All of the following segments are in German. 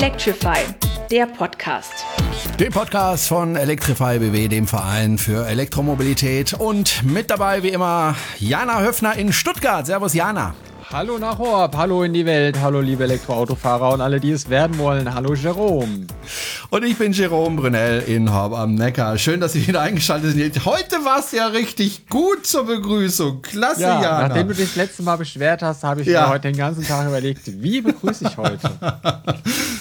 Electrify, der Podcast. Der Podcast von Electrify BW, dem Verein für Elektromobilität. Und mit dabei wie immer Jana Höfner in Stuttgart. Servus Jana. Hallo nach Horb, hallo in die Welt, hallo liebe Elektroautofahrer und alle, die es werden wollen. Hallo Jerome. Und ich bin Jerome Brunel in Horb am Neckar. Schön, dass Sie wieder eingeschaltet sind. Heute war es ja richtig gut zur Begrüßung. Klasse, ja, Jana. Nachdem du dich das letzte Mal beschwert hast, habe ich ja. mir heute den ganzen Tag überlegt, wie begrüße ich heute?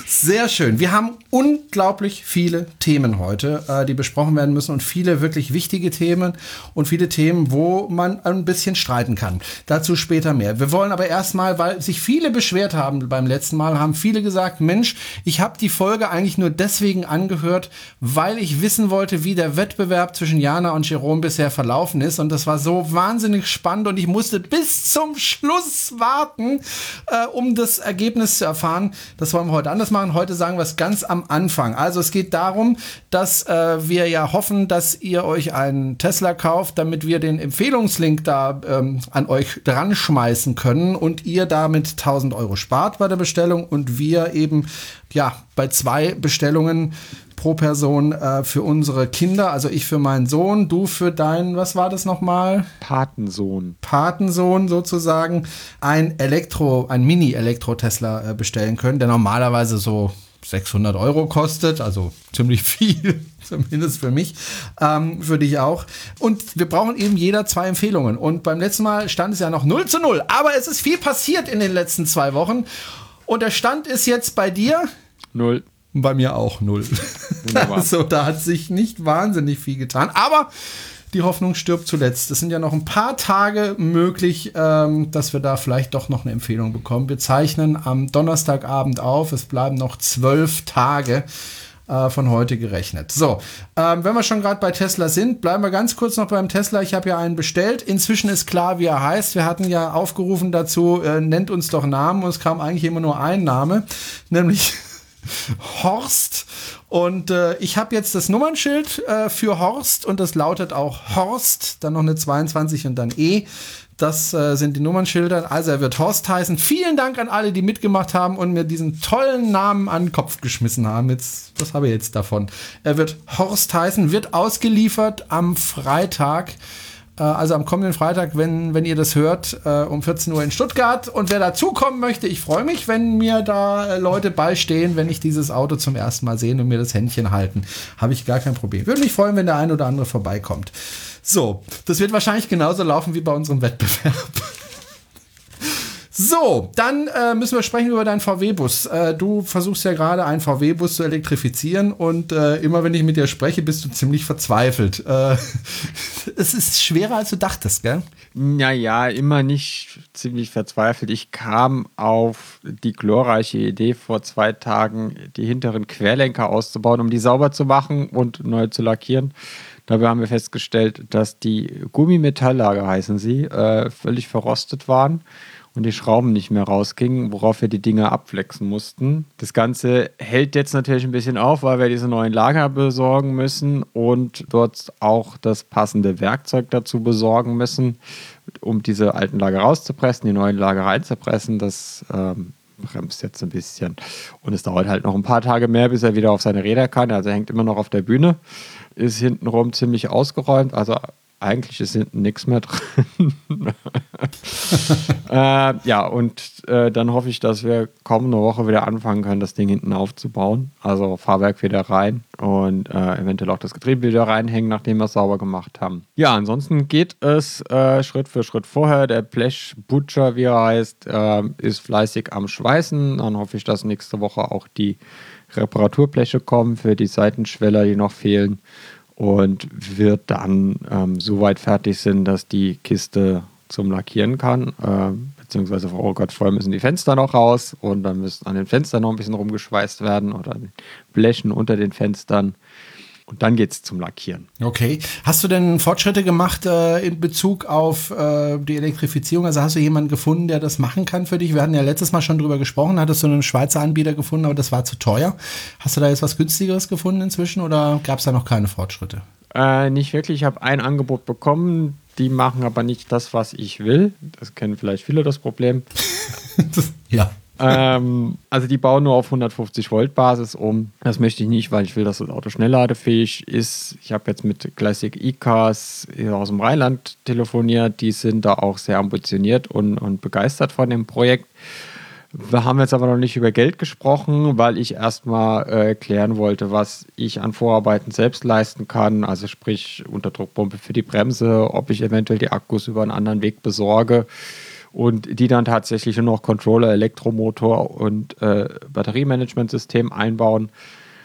Sehr schön. Wir haben unglaublich viele Themen heute, äh, die besprochen werden müssen und viele wirklich wichtige Themen und viele Themen, wo man ein bisschen streiten kann. Dazu später mehr. Wir wollen aber erstmal, weil sich viele beschwert haben beim letzten Mal, haben viele gesagt, Mensch, ich habe die Folge eigentlich nur deswegen angehört, weil ich wissen wollte, wie der Wettbewerb zwischen Jana und Jerome bisher verlaufen ist. Und das war so wahnsinnig spannend und ich musste bis zum Schluss warten, äh, um das Ergebnis zu erfahren. Das wollen wir heute anders machen. Heute sagen wir es ganz am Anfang. Also es geht darum, dass äh, wir ja hoffen, dass ihr euch einen Tesla kauft, damit wir den Empfehlungslink da ähm, an euch dran schmeißen können und ihr damit 1000 Euro spart bei der Bestellung und wir eben ja bei zwei Bestellungen pro Person äh, für unsere Kinder, also ich für meinen Sohn, du für deinen, was war das nochmal? Patensohn. Patensohn sozusagen, ein Elektro, ein Mini-Elektro-Tesla äh, bestellen können, der normalerweise so 600 Euro kostet, also ziemlich viel, zumindest für mich, ähm, für dich auch. Und wir brauchen eben jeder zwei Empfehlungen. Und beim letzten Mal stand es ja noch 0 zu 0, aber es ist viel passiert in den letzten zwei Wochen. Und der Stand ist jetzt bei dir? Null. Bei mir auch null. Wunderbar. also da hat sich nicht wahnsinnig viel getan. Aber die Hoffnung stirbt zuletzt. Es sind ja noch ein paar Tage möglich, ähm, dass wir da vielleicht doch noch eine Empfehlung bekommen. Wir zeichnen am Donnerstagabend auf. Es bleiben noch zwölf Tage äh, von heute gerechnet. So, ähm, wenn wir schon gerade bei Tesla sind, bleiben wir ganz kurz noch beim Tesla. Ich habe ja einen bestellt. Inzwischen ist klar, wie er heißt. Wir hatten ja aufgerufen dazu, äh, nennt uns doch Namen. Und es kam eigentlich immer nur ein Name, nämlich Horst. Und äh, ich habe jetzt das Nummernschild äh, für Horst und das lautet auch Horst, dann noch eine 22 und dann E. Das äh, sind die Nummernschilder. Also er wird Horst heißen. Vielen Dank an alle, die mitgemacht haben und mir diesen tollen Namen an den Kopf geschmissen haben. Jetzt, was habe ich jetzt davon? Er wird Horst heißen, wird ausgeliefert am Freitag. Äh, also am kommenden Freitag, wenn, wenn ihr das hört, äh, um 14 Uhr in Stuttgart. Und wer dazukommen möchte, ich freue mich, wenn mir da äh, Leute beistehen, wenn ich dieses Auto zum ersten Mal sehe und mir das Händchen halten. Habe ich gar kein Problem. Würde mich freuen, wenn der ein oder andere vorbeikommt. So, das wird wahrscheinlich genauso laufen wie bei unserem Wettbewerb. So, dann äh, müssen wir sprechen über deinen VW-Bus. Äh, du versuchst ja gerade einen VW-Bus zu elektrifizieren und äh, immer wenn ich mit dir spreche, bist du ziemlich verzweifelt. Äh, es ist schwerer als du dachtest, gell? Naja, immer nicht ziemlich verzweifelt. Ich kam auf die glorreiche Idee vor zwei Tagen, die hinteren Querlenker auszubauen, um die sauber zu machen und neu zu lackieren. Dabei haben wir festgestellt, dass die Gummimetalllager, heißen sie, äh, völlig verrostet waren und die Schrauben nicht mehr rausgingen, worauf wir die Dinger abflexen mussten. Das Ganze hält jetzt natürlich ein bisschen auf, weil wir diese neuen Lager besorgen müssen und dort auch das passende Werkzeug dazu besorgen müssen, um diese alten Lager rauszupressen, die neuen Lager reinzupressen. Das ähm, bremst jetzt ein bisschen. Und es dauert halt noch ein paar Tage mehr, bis er wieder auf seine Räder kann. Also er hängt immer noch auf der Bühne, ist hintenrum ziemlich ausgeräumt. Also eigentlich ist hinten nichts mehr drin. äh, ja, und äh, dann hoffe ich, dass wir kommende Woche wieder anfangen können, das Ding hinten aufzubauen. Also Fahrwerk wieder rein und äh, eventuell auch das Getriebe wieder reinhängen, nachdem wir es sauber gemacht haben. Ja, ansonsten geht es äh, Schritt für Schritt vorher. Der Blech Butcher, wie er heißt, äh, ist fleißig am Schweißen. Dann hoffe ich, dass nächste Woche auch die Reparaturbleche kommen für die Seitenschweller, die noch fehlen und wird dann ähm, so weit fertig sein, dass die Kiste zum Lackieren kann. Äh, beziehungsweise, oh Gott, vorher müssen die Fenster noch raus und dann müssen an den Fenstern noch ein bisschen rumgeschweißt werden oder an den Blechen unter den Fenstern. Und dann geht es zum Lackieren. Okay. Hast du denn Fortschritte gemacht äh, in Bezug auf äh, die Elektrifizierung? Also hast du jemanden gefunden, der das machen kann für dich? Wir hatten ja letztes Mal schon drüber gesprochen. Hattest du einen Schweizer Anbieter gefunden, aber das war zu teuer. Hast du da jetzt was günstigeres gefunden inzwischen oder gab es da noch keine Fortschritte? Äh, nicht wirklich. Ich habe ein Angebot bekommen. Die machen aber nicht das, was ich will. Das kennen vielleicht viele das Problem. ja. Ähm, also die bauen nur auf 150 Volt Basis um. Das möchte ich nicht, weil ich will, dass das Auto schnellladefähig ist. Ich habe jetzt mit Classic E-Cars aus dem Rheinland telefoniert. Die sind da auch sehr ambitioniert und, und begeistert von dem Projekt. Wir haben jetzt aber noch nicht über Geld gesprochen, weil ich erstmal äh, klären wollte, was ich an Vorarbeiten selbst leisten kann. Also sprich Unterdruckpumpe für die Bremse, ob ich eventuell die Akkus über einen anderen Weg besorge und die dann tatsächlich nur noch Controller, Elektromotor und äh, Batteriemanagementsystem einbauen.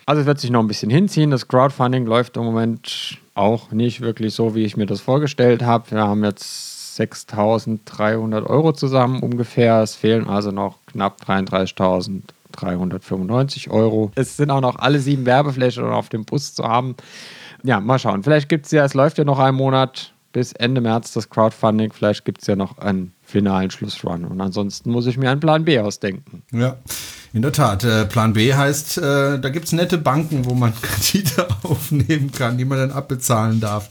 Also es wird sich noch ein bisschen hinziehen. Das Crowdfunding läuft im Moment auch nicht wirklich so, wie ich mir das vorgestellt habe. Wir haben jetzt 6.300 Euro zusammen ungefähr. Es fehlen also noch knapp 33.395 Euro. Es sind auch noch alle sieben Werbeflächen auf dem Bus zu haben. Ja, mal schauen. Vielleicht gibt es ja, es läuft ja noch einen Monat bis Ende März das Crowdfunding. Vielleicht gibt es ja noch einen finalen Schlussrun. Und ansonsten muss ich mir einen Plan B ausdenken. Ja, in der Tat. Äh, Plan B heißt, äh, da gibt es nette Banken, wo man Kredite aufnehmen kann, die man dann abbezahlen darf.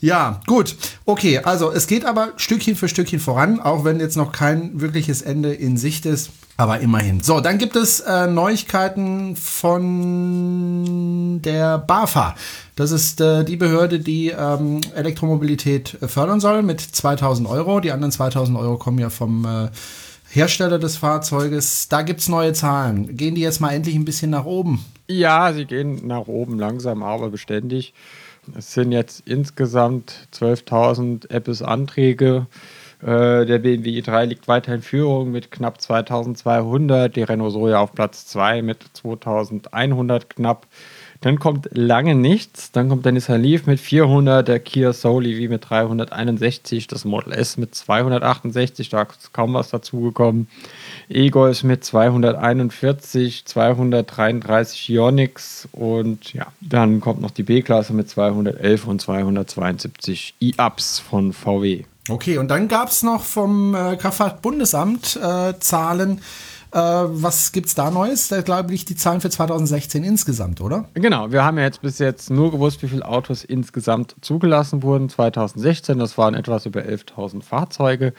Ja, gut. Okay, also es geht aber Stückchen für Stückchen voran, auch wenn jetzt noch kein wirkliches Ende in Sicht ist. Aber immerhin. So, dann gibt es äh, Neuigkeiten von der BAFA. Das ist äh, die Behörde, die ähm, Elektromobilität fördern soll mit 2000 Euro. Die anderen 2000 Euro kommen ja vom äh, Hersteller des Fahrzeuges. Da gibt es neue Zahlen. Gehen die jetzt mal endlich ein bisschen nach oben? Ja, sie gehen nach oben, langsam, aber beständig. Es sind jetzt insgesamt 12.000 Apples-Anträge. Äh, der BMW i3 liegt weiter in Führung mit knapp 2200, die Renault Zoe auf Platz 2 mit 2100 knapp. Dann kommt lange nichts. Dann kommt der Nissan Leaf mit 400, der Kia Soul EV mit 361, das Model S mit 268, da ist kaum was dazugekommen. E-Golf mit 241, 233 Ionix und ja, dann kommt noch die B-Klasse mit 211 und 272 E-Ups von VW. Okay, und dann gab es noch vom äh, Kraftfahrtbundesamt äh, Zahlen äh, was es da Neues? Da glaube ich die Zahlen für 2016 insgesamt, oder? Genau, wir haben ja jetzt bis jetzt nur gewusst, wie viele Autos insgesamt zugelassen wurden. 2016, das waren etwas über 11.000 Fahrzeuge.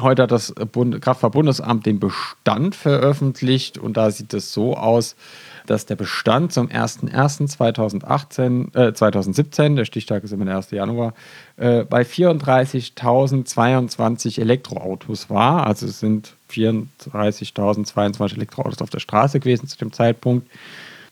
Heute hat das Bund Kraftfahrtbundesamt den Bestand veröffentlicht und da sieht es so aus, dass der Bestand zum 01.01.2018, äh, 2017, der Stichtag ist immer der 1. Januar, äh, bei 34.022 Elektroautos war. Also es sind 34.022 Elektroautos auf der Straße gewesen zu dem Zeitpunkt.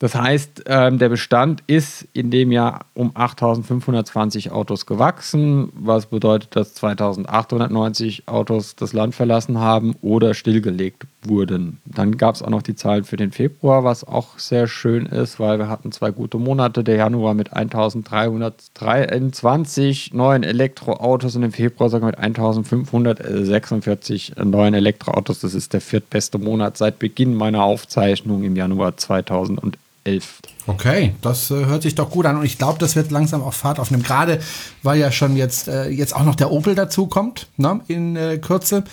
Das heißt, ähm, der Bestand ist in dem Jahr um 8.520 Autos gewachsen, was bedeutet, dass 2.890 Autos das Land verlassen haben oder stillgelegt wurden. Dann gab es auch noch die Zahlen für den Februar, was auch sehr schön ist, weil wir hatten zwei gute Monate. Der Januar mit 1.323 neuen Elektroautos und im Februar sogar mit 1.546 neuen Elektroautos. Das ist der viertbeste Monat seit Beginn meiner Aufzeichnung im Januar 2011. 11. Okay, das äh, hört sich doch gut an und ich glaube, das wird langsam auch Fahrt aufnehmen. Gerade weil ja schon jetzt, äh, jetzt auch noch der Opel dazu kommt, ne, in äh, Kürze.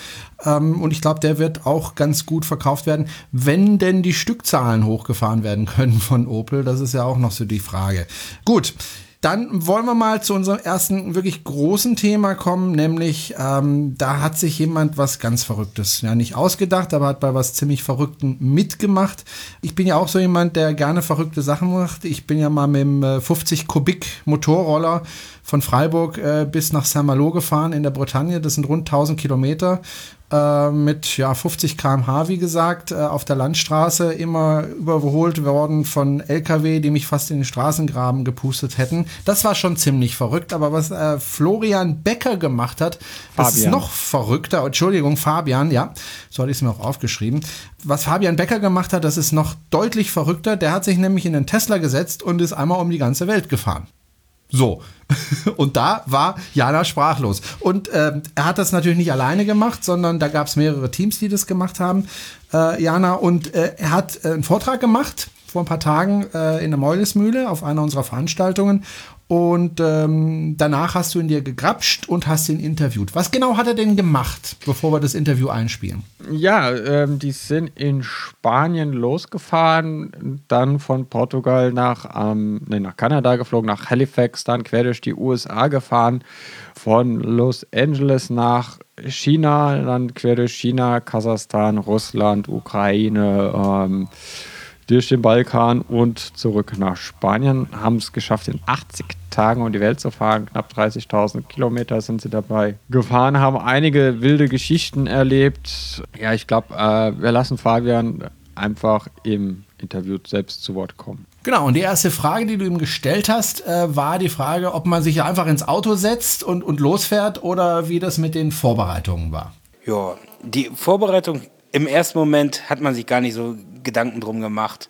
Ähm, und ich glaube, der wird auch ganz gut verkauft werden, wenn denn die Stückzahlen hochgefahren werden können von Opel. Das ist ja auch noch so die Frage. Gut, dann wollen wir mal zu unserem ersten wirklich großen Thema kommen, nämlich ähm, da hat sich jemand was ganz Verrücktes, ja nicht ausgedacht, aber hat bei was ziemlich Verrückten mitgemacht. Ich bin ja auch so jemand, der gerne verrückte Sachen macht. Ich bin ja mal mit dem 50 Kubik Motorroller von Freiburg äh, bis nach Saint-Malo gefahren in der Bretagne. Das sind rund 1000 Kilometer äh, mit ja, 50 km/h, wie gesagt, äh, auf der Landstraße immer überholt worden von LKW, die mich fast in den Straßengraben gepustet hätten. Das war schon ziemlich verrückt, aber was äh, Florian Becker gemacht hat, das Fabian. ist noch verrückter. Entschuldigung, Fabian, ja, so hatte ich es mir auch aufgeschrieben. Was Fabian Becker gemacht hat, das ist noch deutlich verrückter. Der hat sich nämlich in den Tesla gesetzt und ist einmal um die ganze Welt gefahren. So. Und da war Jana sprachlos. Und äh, er hat das natürlich nicht alleine gemacht, sondern da gab es mehrere Teams, die das gemacht haben, äh, Jana. Und äh, er hat äh, einen Vortrag gemacht vor ein paar Tagen äh, in der Meulesmühle auf einer unserer Veranstaltungen und ähm, danach hast du ihn dir gegrapscht und hast ihn interviewt. Was genau hat er denn gemacht, bevor wir das Interview einspielen? Ja, ähm, die sind in Spanien losgefahren, dann von Portugal nach, ähm, nee, nach Kanada geflogen, nach Halifax, dann quer durch die USA gefahren, von Los Angeles nach China, dann quer durch China, Kasachstan, Russland, Ukraine, ähm, durch den Balkan und zurück nach Spanien. Haben es geschafft, in 80 Tagen um die Welt zu fahren. Knapp 30.000 Kilometer sind sie dabei gefahren, haben einige wilde Geschichten erlebt. Ja, ich glaube, äh, wir lassen Fabian einfach im Interview selbst zu Wort kommen. Genau, und die erste Frage, die du ihm gestellt hast, äh, war die Frage, ob man sich einfach ins Auto setzt und, und losfährt oder wie das mit den Vorbereitungen war. Ja, die Vorbereitung im ersten Moment hat man sich gar nicht so Gedanken drum gemacht.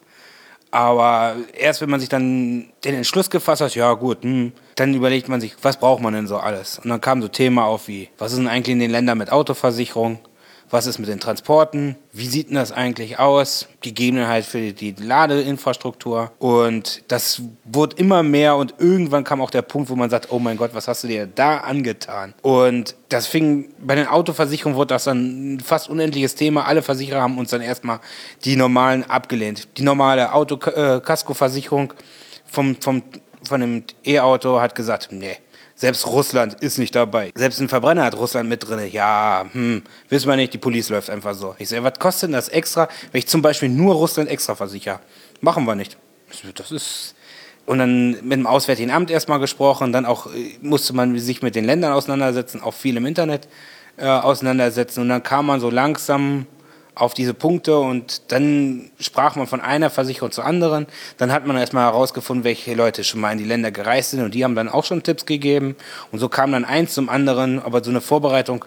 Aber erst wenn man sich dann den Entschluss gefasst hat, ja gut, hm, dann überlegt man sich, was braucht man denn so alles? Und dann kam so Thema auf wie, was ist denn eigentlich in den Ländern mit Autoversicherung? Was ist mit den Transporten? Wie sieht denn das eigentlich aus? Gegebenheit für die Ladeinfrastruktur. Und das wurde immer mehr und irgendwann kam auch der Punkt, wo man sagt, oh mein Gott, was hast du dir da angetan? Und das fing, bei den Autoversicherungen wurde das dann ein fast unendliches Thema. Alle Versicherer haben uns dann erstmal die normalen abgelehnt. Die normale Auto-Kaskoversicherung äh, vom, vom, von dem E-Auto hat gesagt, nee, selbst Russland ist nicht dabei. Selbst ein Verbrenner hat Russland mit drin. Ja, hm, wissen wir nicht, die Police läuft einfach so. Ich sage, was kostet denn das extra, wenn ich zum Beispiel nur Russland extra versichere? Machen wir nicht. Das ist. Und dann mit dem Auswärtigen Amt erstmal gesprochen, dann auch äh, musste man sich mit den Ländern auseinandersetzen, auch viel im Internet äh, auseinandersetzen. Und dann kam man so langsam auf diese Punkte und dann sprach man von einer Versicherung zur anderen. Dann hat man erstmal herausgefunden, welche Leute schon mal in die Länder gereist sind und die haben dann auch schon Tipps gegeben. Und so kam dann eins zum anderen, aber so eine Vorbereitung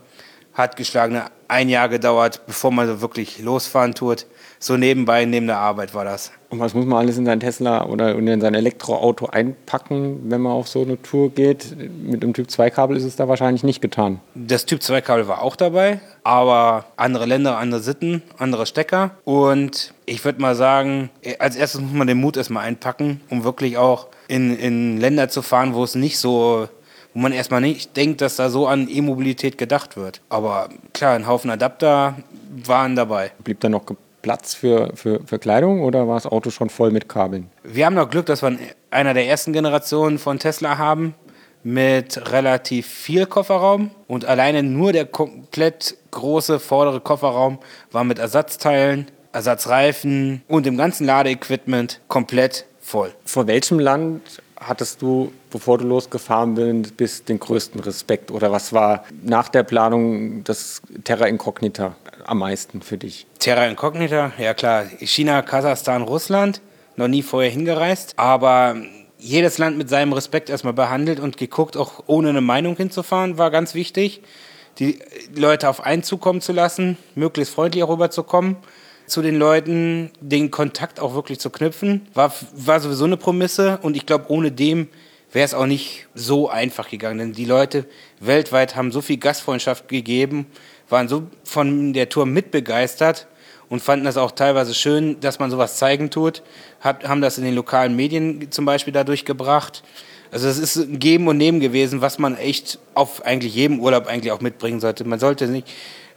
hat geschlagene ein Jahr gedauert, bevor man so wirklich losfahren tut so nebenbei, neben der Arbeit war das. Und was muss man alles in seinen Tesla oder in sein Elektroauto einpacken, wenn man auf so eine Tour geht? Mit dem Typ 2-Kabel ist es da wahrscheinlich nicht getan. Das Typ 2-Kabel war auch dabei, aber andere Länder, andere Sitten, andere Stecker. Und ich würde mal sagen, als erstes muss man den Mut erstmal einpacken, um wirklich auch in, in Länder zu fahren, wo es nicht so wo man erstmal nicht denkt, dass da so an E-Mobilität gedacht wird. Aber klar, ein Haufen Adapter waren dabei. Blieb da noch Platz für, für, für Kleidung oder war das Auto schon voll mit Kabeln? Wir haben noch Glück, dass wir einer der ersten Generationen von Tesla haben mit relativ viel Kofferraum und alleine nur der komplett große vordere Kofferraum war mit Ersatzteilen, Ersatzreifen und dem ganzen Ladeequipment komplett voll. Vor welchem Land hattest du, bevor du losgefahren bist, den größten Respekt? Oder was war nach der Planung das Terra Incognita am meisten für dich? Terra Incognita, ja klar. China, Kasachstan, Russland. Noch nie vorher hingereist. Aber jedes Land mit seinem Respekt erstmal behandelt und geguckt, auch ohne eine Meinung hinzufahren, war ganz wichtig. Die Leute auf einen zukommen zu lassen, möglichst freundlich rüberzukommen zu den Leuten, den Kontakt auch wirklich zu knüpfen, war, war sowieso eine Prämisse und ich glaube, ohne dem wäre es auch nicht so einfach gegangen. Denn die Leute weltweit haben so viel Gastfreundschaft gegeben, waren so von der Tour mitbegeistert und fanden das auch teilweise schön, dass man sowas zeigen tut, hat, haben das in den lokalen Medien zum Beispiel dadurch gebracht. Also es ist ein Geben und Nehmen gewesen, was man echt auf eigentlich jedem Urlaub eigentlich auch mitbringen sollte. Man sollte nicht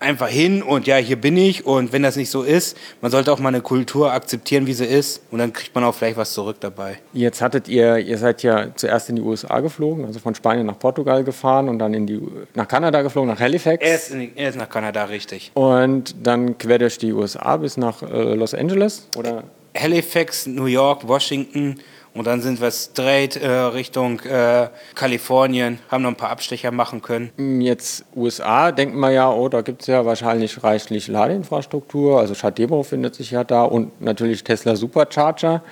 einfach hin und ja, hier bin ich. Und wenn das nicht so ist, man sollte auch mal eine Kultur akzeptieren, wie sie ist. Und dann kriegt man auch vielleicht was zurück dabei. Jetzt hattet ihr, ihr seid ja zuerst in die USA geflogen, also von Spanien nach Portugal gefahren und dann in die, nach Kanada geflogen, nach Halifax. Er ist, er ist nach Kanada, richtig. Und dann quer durch die USA bis nach äh, Los Angeles, oder? Halifax, New York, Washington und dann sind wir straight äh, Richtung äh, Kalifornien, haben noch ein paar Abstecher machen können. Jetzt USA, denken wir ja, oh, da gibt es ja wahrscheinlich reichlich Ladeinfrastruktur. Also Chademo findet sich ja da und natürlich Tesla Supercharger.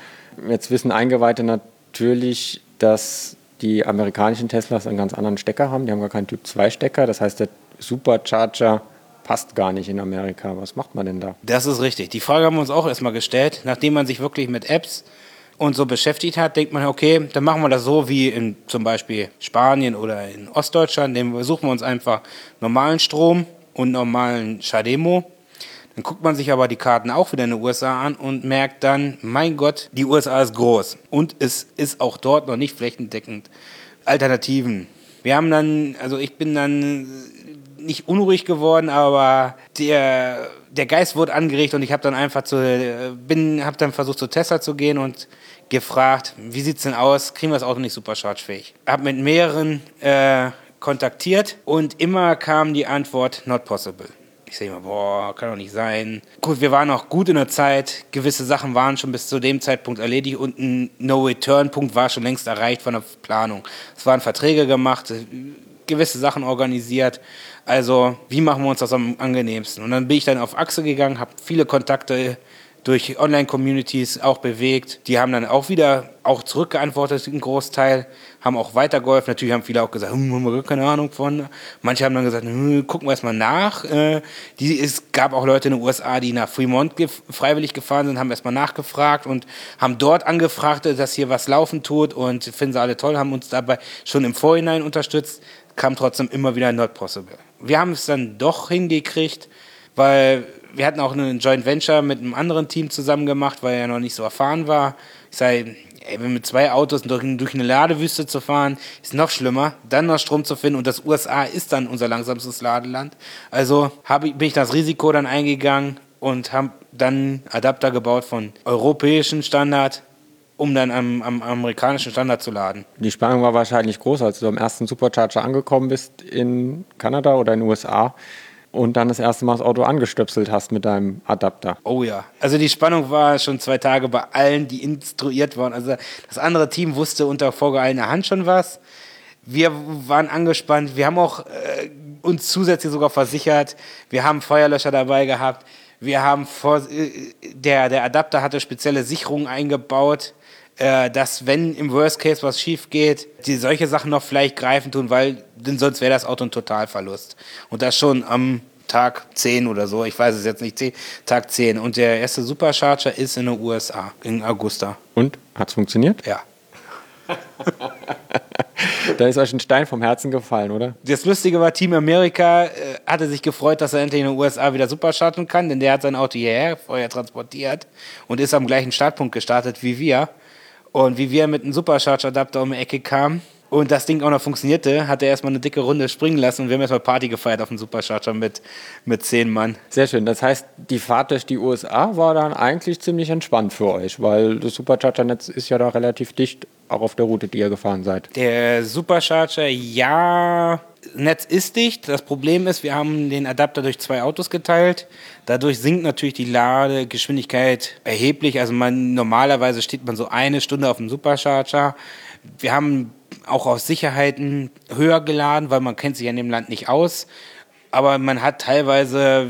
Jetzt wissen Eingeweihte natürlich, dass die amerikanischen Teslas einen ganz anderen Stecker haben. Die haben gar keinen Typ 2 Stecker. Das heißt, der Supercharger passt gar nicht in Amerika. Was macht man denn da? Das ist richtig. Die Frage haben wir uns auch erstmal gestellt, nachdem man sich wirklich mit Apps und so beschäftigt hat, denkt man, okay, dann machen wir das so wie in zum Beispiel Spanien oder in Ostdeutschland. Dann suchen wir uns einfach normalen Strom und normalen Chademo. Dann guckt man sich aber die Karten auch wieder in den USA an und merkt dann, mein Gott, die USA ist groß. Und es ist auch dort noch nicht flächendeckend. Alternativen. Wir haben dann, also ich bin dann nicht unruhig geworden, aber der, der Geist wurde angeregt und ich habe dann einfach zu, bin, habe dann versucht zu Tesla zu gehen und gefragt, wie sieht's denn aus? Kriegen wir das Auto nicht superchargefähig? Hab mit mehreren äh, kontaktiert und immer kam die Antwort not possible. Ich sage immer, boah, kann doch nicht sein. Gut, wir waren auch gut in der Zeit. Gewisse Sachen waren schon bis zu dem Zeitpunkt erledigt und ein No-Return-Punkt war schon längst erreicht von der Planung. Es waren Verträge gemacht, gewisse Sachen organisiert. Also, wie machen wir uns das am angenehmsten? Und dann bin ich dann auf Achse gegangen, habe viele Kontakte durch Online-Communities auch bewegt. Die haben dann auch wieder auch zurückgeantwortet, ein Großteil, haben auch weitergeholfen. Natürlich haben viele auch gesagt, hm, haben wir keine Ahnung von. Manche haben dann gesagt, hm, gucken wir erstmal nach. Äh, die, es gab auch Leute in den USA, die nach Fremont gef freiwillig gefahren sind, haben erstmal nachgefragt und haben dort angefragt, dass hier was laufen tut und finden sie alle toll, haben uns dabei schon im Vorhinein unterstützt, kam trotzdem immer wieder not possible. Wir haben es dann doch hingekriegt, weil wir hatten auch einen Joint Venture mit einem anderen Team zusammen gemacht, weil er noch nicht so erfahren war. Ich sage, ey, mit zwei Autos durch, durch, eine Ladewüste zu fahren, ist noch schlimmer. Dann noch Strom zu finden und das USA ist dann unser langsamstes Ladeland. Also hab, bin ich das Risiko dann eingegangen und habe dann Adapter gebaut von europäischen Standard um dann am, am, amerikanischen Standard zu laden. Die Spannung war wahrscheinlich groß, als du am ersten Supercharger angekommen bist in Kanada oder in den USA und dann das erste Mal das Auto angestöpselt hast mit deinem Adapter. Oh ja. Also die Spannung war schon zwei Tage bei allen, die instruiert waren. Also das andere Team wusste unter vorgehaltener Hand schon was. Wir waren angespannt. Wir haben auch äh, uns zusätzlich sogar versichert. Wir haben Feuerlöscher dabei gehabt. Wir haben vor, äh, der, der Adapter hatte spezielle Sicherungen eingebaut, äh, dass wenn im Worst Case was schief geht, die solche Sachen noch vielleicht greifen tun, weil denn sonst wäre das Auto ein Totalverlust. Und das schon am Tag 10 oder so, ich weiß es jetzt nicht, 10, Tag 10. Und der erste Supercharger ist in den USA, in Augusta. Und? Hat's funktioniert? Ja. da ist euch ein Stein vom Herzen gefallen, oder? Das Lustige war, Team America äh, hatte sich gefreut, dass er endlich in den USA wieder superchargen kann, denn der hat sein Auto hierher vorher transportiert und ist am gleichen Startpunkt gestartet wie wir. Und wie wir mit einem Supercharge-Adapter um die Ecke kamen und das Ding auch noch funktionierte, hat er erstmal eine dicke Runde springen lassen und wir haben erstmal Party gefeiert auf dem Supercharger mit, mit zehn Mann. Sehr schön. Das heißt, die Fahrt durch die USA war dann eigentlich ziemlich entspannt für euch, weil das Supercharger-Netz ist ja da relativ dicht, auch auf der Route, die ihr gefahren seid. Der Supercharger, ja, Netz ist dicht. Das Problem ist, wir haben den Adapter durch zwei Autos geteilt. Dadurch sinkt natürlich die Ladegeschwindigkeit erheblich. Also man, normalerweise steht man so eine Stunde auf dem Supercharger. Wir haben auch aus Sicherheiten höher geladen, weil man kennt sich in dem Land nicht aus. Aber man hat teilweise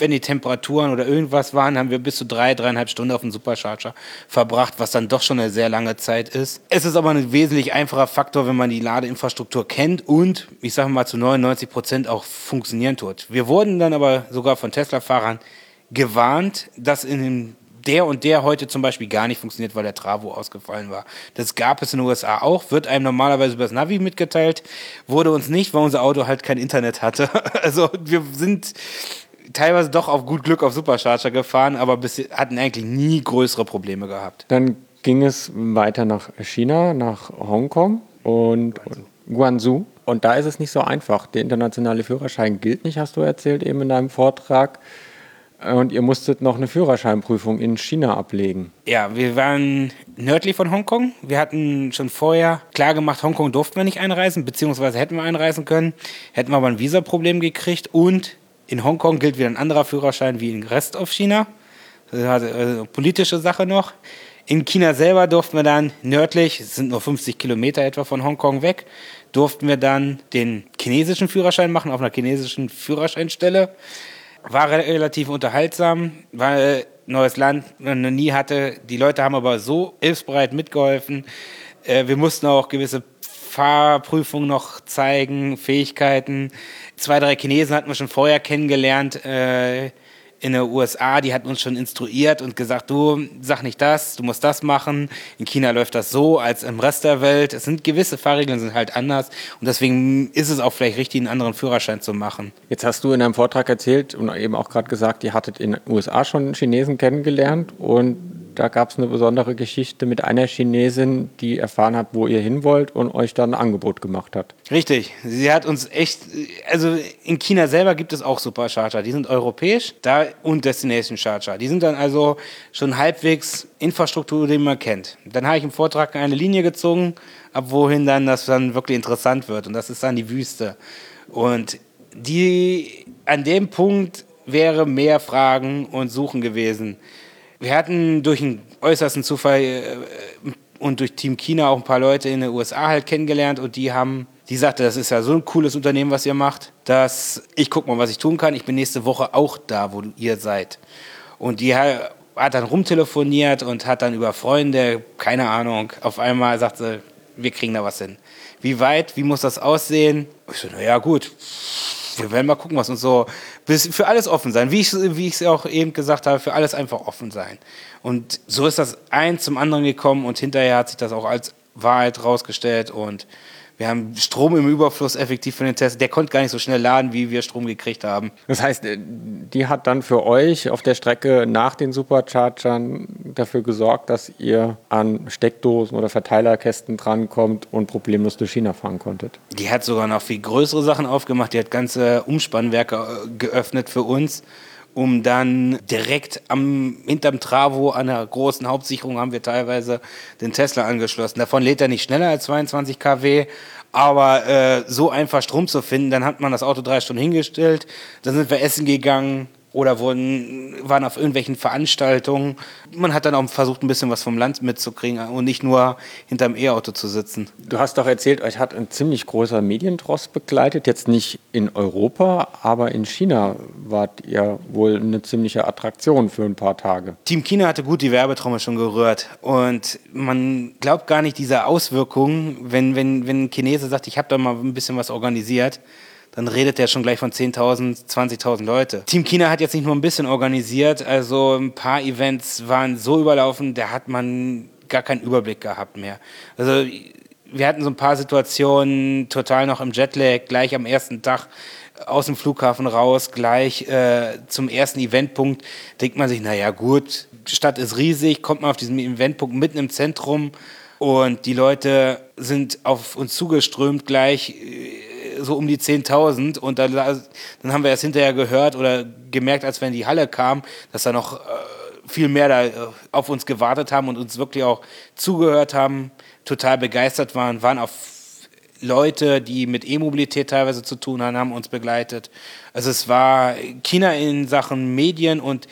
wenn die Temperaturen oder irgendwas waren, haben wir bis zu drei, dreieinhalb Stunden auf dem Supercharger verbracht, was dann doch schon eine sehr lange Zeit ist. Es ist aber ein wesentlich einfacher Faktor, wenn man die Ladeinfrastruktur kennt und, ich sage mal, zu 99 Prozent auch funktionieren tut. Wir wurden dann aber sogar von Tesla-Fahrern gewarnt, dass in dem der und der heute zum Beispiel gar nicht funktioniert, weil der Travo ausgefallen war. Das gab es in den USA auch, wird einem normalerweise über das Navi mitgeteilt, wurde uns nicht, weil unser Auto halt kein Internet hatte. Also wir sind teilweise doch auf gut Glück auf Supercharger gefahren, aber bis, hatten eigentlich nie größere Probleme gehabt. Dann ging es weiter nach China, nach Hongkong und Guangzhou. Und da ist es nicht so einfach. Der internationale Führerschein gilt nicht, hast du erzählt eben in deinem Vortrag. Und ihr musstet noch eine Führerscheinprüfung in China ablegen. Ja, wir waren nördlich von Hongkong. Wir hatten schon vorher klar gemacht, Hongkong durften wir nicht einreisen, beziehungsweise hätten wir einreisen können, hätten wir aber ein Visaproblem gekriegt und in Hongkong gilt wieder ein anderer Führerschein wie im Rest auf China. Das ist also eine politische Sache noch. In China selber durften wir dann nördlich, es sind nur 50 Kilometer etwa von Hongkong weg, durften wir dann den chinesischen Führerschein machen auf einer chinesischen Führerscheinstelle. War relativ unterhaltsam, weil neues Land noch nie hatte. Die Leute haben aber so hilfsbereit mitgeholfen. Äh, wir mussten auch gewisse Fahrprüfungen noch zeigen, Fähigkeiten zwei, drei Chinesen hatten wir schon vorher kennengelernt äh, in den USA, die hat uns schon instruiert und gesagt, du sag nicht das, du musst das machen. In China läuft das so als im Rest der Welt. Es sind gewisse Fahrregeln sind halt anders und deswegen ist es auch vielleicht richtig, einen anderen Führerschein zu machen. Jetzt hast du in deinem Vortrag erzählt und eben auch gerade gesagt, ihr hattet in den USA schon Chinesen kennengelernt und da gab es eine besondere Geschichte mit einer Chinesin, die erfahren hat, wo ihr hin wollt und euch dann ein Angebot gemacht hat. Richtig. Sie hat uns echt, also in China selber gibt es auch Supercharger. Die sind europäisch, da und Destination Charger. Die sind dann also schon halbwegs Infrastruktur, die man kennt. Dann habe ich im Vortrag eine Linie gezogen, ab wohin dann das dann wirklich interessant wird. Und das ist dann die Wüste. Und die, an dem Punkt wäre mehr Fragen und Suchen gewesen. Wir hatten durch einen äußersten Zufall äh, und durch Team China auch ein paar Leute in den USA halt kennengelernt und die haben, die sagte, das ist ja so ein cooles Unternehmen, was ihr macht, dass ich guck mal, was ich tun kann. Ich bin nächste Woche auch da, wo ihr seid. Und die hat dann rumtelefoniert und hat dann über Freunde, keine Ahnung, auf einmal sagte, wir kriegen da was hin. Wie weit, wie muss das aussehen? Ich so, naja, gut wir werden mal gucken, was uns so für alles offen sein. Wie ich wie es auch eben gesagt habe, für alles einfach offen sein. Und so ist das eins zum anderen gekommen und hinterher hat sich das auch als Wahrheit rausgestellt und wir haben Strom im Überfluss effektiv für den Test. Der konnte gar nicht so schnell laden, wie wir Strom gekriegt haben. Das heißt, äh, die hat dann für euch auf der Strecke nach den Superchargern dafür gesorgt, dass ihr an Steckdosen oder Verteilerkästen drankommt und problemlos durch China fahren konntet. Die hat sogar noch viel größere Sachen aufgemacht. Die hat ganze Umspannwerke äh, geöffnet für uns um dann direkt am, hinterm Travo an der großen Hauptsicherung haben wir teilweise den Tesla angeschlossen. Davon lädt er nicht schneller als 22 kW, aber äh, so einfach Strom zu finden, dann hat man das Auto drei Stunden hingestellt, dann sind wir essen gegangen, oder wurden, waren auf irgendwelchen Veranstaltungen. Man hat dann auch versucht, ein bisschen was vom Land mitzukriegen und nicht nur hinterm E-Auto zu sitzen. Du hast doch erzählt, euch hat ein ziemlich großer Mediendross begleitet. Jetzt nicht in Europa, aber in China wart ihr wohl eine ziemliche Attraktion für ein paar Tage. Team China hatte gut die Werbetrommel schon gerührt. Und man glaubt gar nicht diese Auswirkungen, wenn, wenn, wenn ein Chinese sagt, ich habe da mal ein bisschen was organisiert dann redet der schon gleich von 10.000, 20.000 Leute. Team China hat jetzt nicht nur ein bisschen organisiert, also ein paar Events waren so überlaufen, da hat man gar keinen Überblick gehabt mehr. Also wir hatten so ein paar Situationen total noch im Jetlag, gleich am ersten Tag aus dem Flughafen raus, gleich äh, zum ersten Eventpunkt, denkt man sich, naja gut, Stadt ist riesig, kommt man auf diesem Eventpunkt mitten im Zentrum und die Leute sind auf uns zugeströmt gleich äh, so um die 10.000 und dann, dann haben wir erst hinterher gehört oder gemerkt, als wir in die Halle kamen, dass da noch äh, viel mehr da äh, auf uns gewartet haben und uns wirklich auch zugehört haben, total begeistert waren, waren auf Leute, die mit E-Mobilität teilweise zu tun haben, haben uns begleitet. Also es war China in Sachen Medien und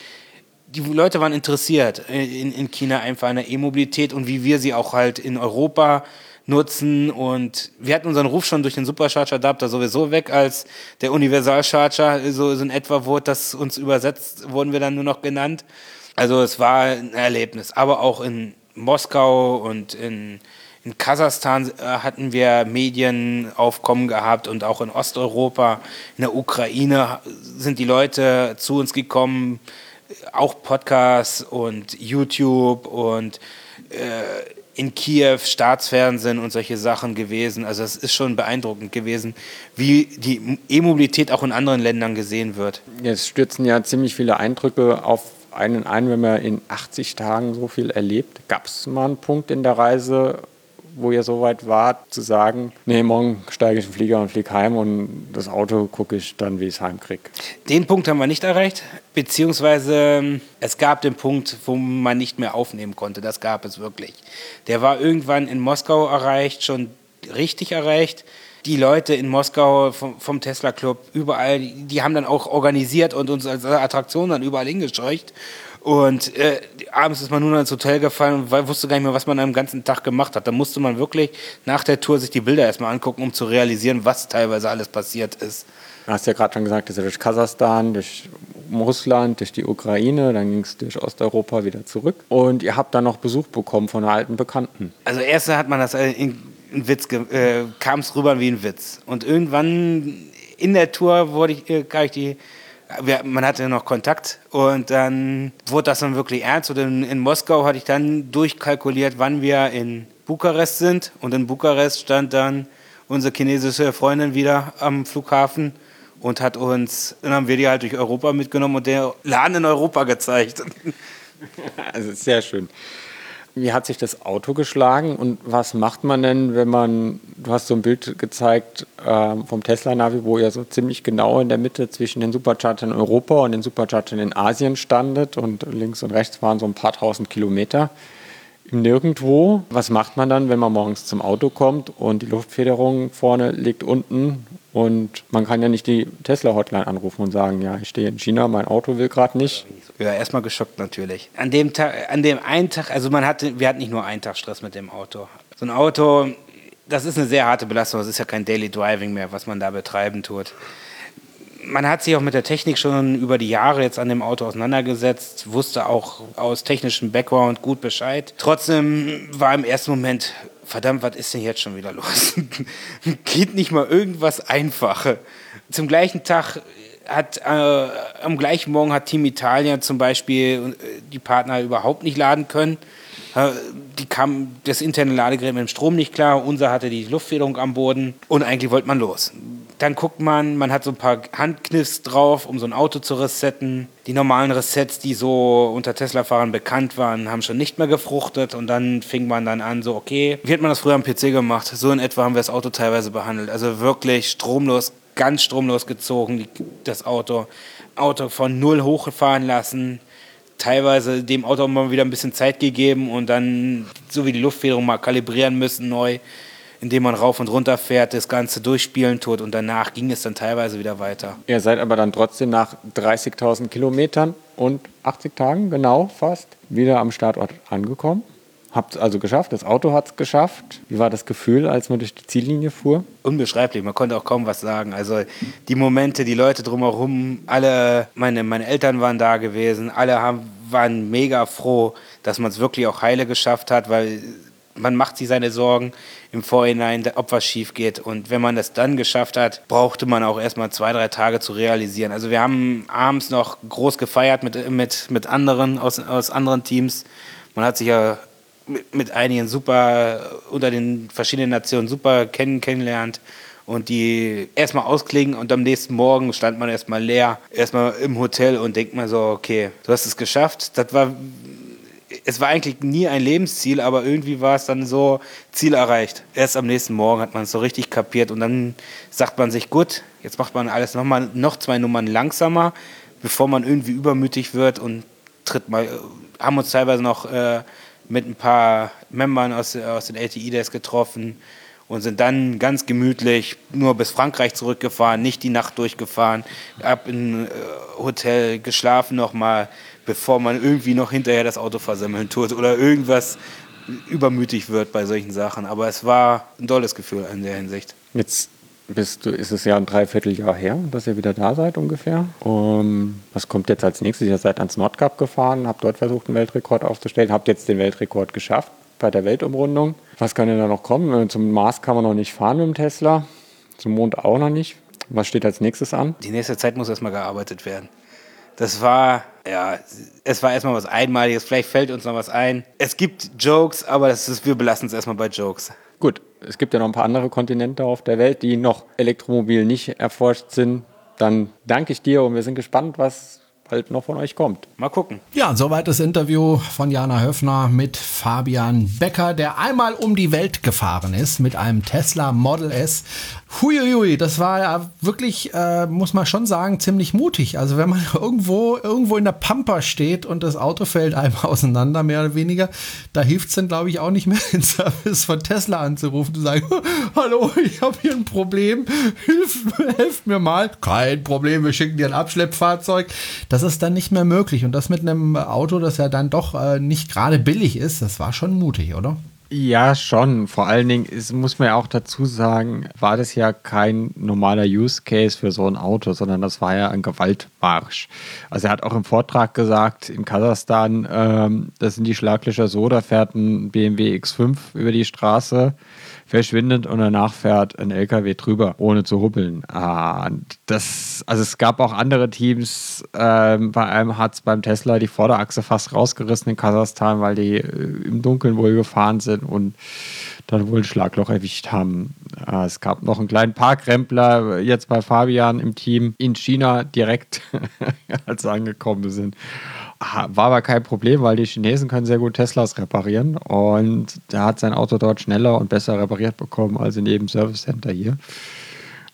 die Leute waren interessiert in, in China einfach an der E-Mobilität und wie wir sie auch halt in Europa nutzen. Und wir hatten unseren Ruf schon durch den Supercharger-Adapter sowieso weg, als der Universalcharger so, so in etwa wurde, das uns übersetzt, wurden wir dann nur noch genannt. Also es war ein Erlebnis. Aber auch in Moskau und in, in Kasachstan äh, hatten wir Medienaufkommen gehabt und auch in Osteuropa, in der Ukraine sind die Leute zu uns gekommen, auch Podcasts und YouTube und äh, in Kiew Staatsfernsehen und solche Sachen gewesen. Also es ist schon beeindruckend gewesen, wie die E-Mobilität auch in anderen Ländern gesehen wird. Jetzt stürzen ja ziemlich viele Eindrücke auf einen ein, wenn man in 80 Tagen so viel erlebt. Gab es mal einen Punkt in der Reise, wo ihr so weit wart, zu sagen, nee, morgen steige ich in den Flieger und fliege heim und das Auto gucke ich dann, wie ich es heimkriege? Den Punkt haben wir nicht erreicht, beziehungsweise ähm, es gab den Punkt, wo man nicht mehr aufnehmen konnte. Das gab es wirklich. Der war irgendwann in Moskau erreicht, schon richtig erreicht die Leute in Moskau vom, Tesla Club überall, die haben dann auch organisiert und uns als Attraktion dann überall hingescheucht. Und äh, abends ist man nun ins Hotel gefallen und wusste gar nicht mehr, was man am ganzen Tag gemacht hat. Da musste man wirklich nach der Tour sich die Bilder erstmal angucken, um zu realisieren, was teilweise alles passiert ist. Du hast ja gerade schon gesagt, das ist durch Kasachstan, durch Russland, durch die Ukraine, dann ging es durch Osteuropa wieder zurück. Und ihr habt dann noch Besuch bekommen von einer alten Bekannten. Also erst hat man das äh, in, in Witz, äh, kam es rüber wie ein Witz. Und irgendwann in der Tour wurde ich, äh, ich die Wir, man hatte noch Kontakt und dann wurde das dann wirklich ernst. Und in, in Moskau hatte ich dann durchkalkuliert, wann wir in Bukarest sind. Und in Bukarest stand dann unsere chinesische Freundin wieder am Flughafen und hat uns, dann haben wir die halt durch Europa mitgenommen und der Laden in Europa gezeigt. Also sehr schön. Wie hat sich das Auto geschlagen und was macht man denn, wenn man, du hast so ein Bild gezeigt äh, vom Tesla-Navi, wo ihr so ziemlich genau in der Mitte zwischen den Superchargern in Europa und den Superchargern in Asien standet und links und rechts waren so ein paar tausend Kilometer Nirgendwo. Was macht man dann, wenn man morgens zum Auto kommt und die Luftfederung vorne liegt unten und man kann ja nicht die Tesla-Hotline anrufen und sagen, ja, ich stehe in China, mein Auto will gerade nicht. Ja, erstmal geschockt natürlich. An dem Tag, an dem einen Tag, also man hatte, wir hatten nicht nur einen Tag Stress mit dem Auto. So ein Auto, das ist eine sehr harte Belastung, das ist ja kein Daily Driving mehr, was man da betreiben tut man hat sich auch mit der Technik schon über die Jahre jetzt an dem Auto auseinandergesetzt, wusste auch aus technischem Background gut Bescheid. Trotzdem war im ersten Moment, verdammt, was ist denn jetzt schon wieder los? Geht nicht mal irgendwas Einfache. Zum gleichen Tag hat äh, am gleichen Morgen hat Team Italia zum Beispiel äh, die Partner überhaupt nicht laden können. Äh, die kam das interne Ladegerät mit dem Strom nicht klar, unser hatte die Luftfederung am Boden und eigentlich wollte man los. Dann guckt man, man hat so ein paar Handkniffs drauf, um so ein Auto zu resetten. Die normalen Resets, die so unter Tesla-Fahrern bekannt waren, haben schon nicht mehr gefruchtet. Und dann fing man dann an, so, okay, wie hat man das früher am PC gemacht? So in etwa haben wir das Auto teilweise behandelt. Also wirklich stromlos, ganz stromlos gezogen, das Auto. Auto von null hochgefahren lassen, teilweise dem Auto mal wieder ein bisschen Zeit gegeben und dann so wie die Luftfederung mal kalibrieren müssen neu indem man rauf und runter fährt, das Ganze durchspielen tut und danach ging es dann teilweise wieder weiter. Ihr seid aber dann trotzdem nach 30.000 Kilometern und 80 Tagen, genau fast, wieder am Startort angekommen. Habt es also geschafft, das Auto hat es geschafft. Wie war das Gefühl, als man durch die Ziellinie fuhr? Unbeschreiblich, man konnte auch kaum was sagen. Also die Momente, die Leute drumherum, alle, meine, meine Eltern waren da gewesen, alle haben, waren mega froh, dass man es wirklich auch heile geschafft hat, weil man macht sich seine Sorgen im Vorhinein, ob was schief geht. Und wenn man das dann geschafft hat, brauchte man auch erstmal zwei, drei Tage zu realisieren. Also wir haben abends noch groß gefeiert mit, mit, mit anderen aus, aus anderen Teams. Man hat sich ja mit, einigen super, unter den verschiedenen Nationen super kennen, kennengelernt und die erstmal ausklingen und am nächsten Morgen stand man erstmal leer, erstmal im Hotel und denkt man so, okay, du hast es geschafft. Das war es war eigentlich nie ein Lebensziel, aber irgendwie war es dann so Ziel erreicht. Erst am nächsten Morgen hat man es so richtig kapiert und dann sagt man sich, gut, jetzt macht man alles nochmal noch zwei Nummern langsamer, bevor man irgendwie übermütig wird und tritt mal, haben uns teilweise noch äh, mit ein paar Membern aus, aus den LTI-Days getroffen und sind dann ganz gemütlich nur bis Frankreich zurückgefahren, nicht die Nacht durchgefahren, ab in äh, Hotel geschlafen nochmal, bevor man irgendwie noch hinterher das Auto versemmeln tut oder irgendwas übermütig wird bei solchen Sachen. Aber es war ein tolles Gefühl in der Hinsicht. Jetzt bist du, ist es ja ein Dreivierteljahr her, dass ihr wieder da seid ungefähr. Um, was kommt jetzt als nächstes? Ihr seid ans Nordkap gefahren, habt dort versucht, einen Weltrekord aufzustellen, habt jetzt den Weltrekord geschafft bei der Weltumrundung. Was kann denn da noch kommen? Zum Mars kann man noch nicht fahren mit dem Tesla, zum Mond auch noch nicht. Was steht als nächstes an? Die nächste Zeit muss erstmal gearbeitet werden. Das war, ja, es war erstmal was Einmaliges. Vielleicht fällt uns noch was ein. Es gibt Jokes, aber das ist, wir belassen es erstmal bei Jokes. Gut, es gibt ja noch ein paar andere Kontinente auf der Welt, die noch elektromobil nicht erforscht sind. Dann danke ich dir und wir sind gespannt, was bald noch von euch kommt. Mal gucken. Ja, soweit das Interview von Jana Höfner mit Fabian Becker, der einmal um die Welt gefahren ist mit einem Tesla Model S. Huiuiui, das war ja wirklich, äh, muss man schon sagen, ziemlich mutig. Also wenn man irgendwo, irgendwo in der Pampa steht und das Auto fällt einem auseinander, mehr oder weniger, da hilft es dann, glaube ich, auch nicht mehr, den Service von Tesla anzurufen, zu sagen, hallo, ich habe hier ein Problem, hilf, helft mir mal. Kein Problem, wir schicken dir ein Abschleppfahrzeug. Das ist dann nicht mehr möglich. Und das mit einem Auto, das ja dann doch äh, nicht gerade billig ist, das war schon mutig, oder? Ja, schon. Vor allen Dingen ist, muss man ja auch dazu sagen, war das ja kein normaler Use Case für so ein Auto, sondern das war ja ein Gewaltmarsch. Also er hat auch im Vortrag gesagt, in Kasachstan, ähm, das sind die Schlaglöcher so, da fährt ein BMW X5 über die Straße verschwindet und danach fährt ein LKW drüber, ohne zu huppeln. Ah, das, also es gab auch andere Teams, ähm, bei einem hat es beim Tesla die Vorderachse fast rausgerissen in Kasachstan, weil die äh, im Dunkeln wohl gefahren sind und dann wohl ein Schlagloch erwischt haben. Äh, es gab noch einen kleinen Parkrempler jetzt bei Fabian im Team in China direkt, als sie angekommen sind. War aber kein Problem, weil die Chinesen können sehr gut Teslas reparieren und der hat sein Auto dort schneller und besser repariert bekommen als in jedem Service Center hier.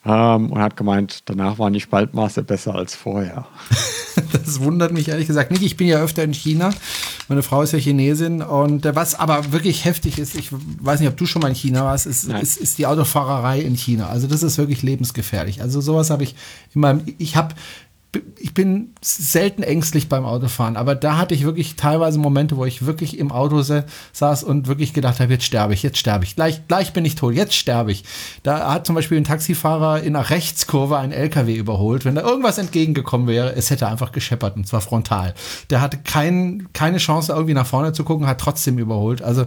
Ähm, und hat gemeint, danach waren die Spaltmaße besser als vorher. das wundert mich ehrlich gesagt nicht. Ich bin ja öfter in China. Meine Frau ist ja Chinesin und äh, was aber wirklich heftig ist, ich weiß nicht, ob du schon mal in China warst, ist, ist, ist die Autofahrerei in China. Also das ist wirklich lebensgefährlich. Also sowas habe ich in meinem, ich habe ich bin selten ängstlich beim Autofahren, aber da hatte ich wirklich teilweise Momente, wo ich wirklich im Auto saß und wirklich gedacht habe, jetzt sterbe ich, jetzt sterbe ich, gleich, gleich bin ich tot, jetzt sterbe ich. Da hat zum Beispiel ein Taxifahrer in einer Rechtskurve einen LKW überholt. Wenn da irgendwas entgegengekommen wäre, es hätte einfach gescheppert und zwar frontal. Der hatte kein, keine Chance, irgendwie nach vorne zu gucken, hat trotzdem überholt. Also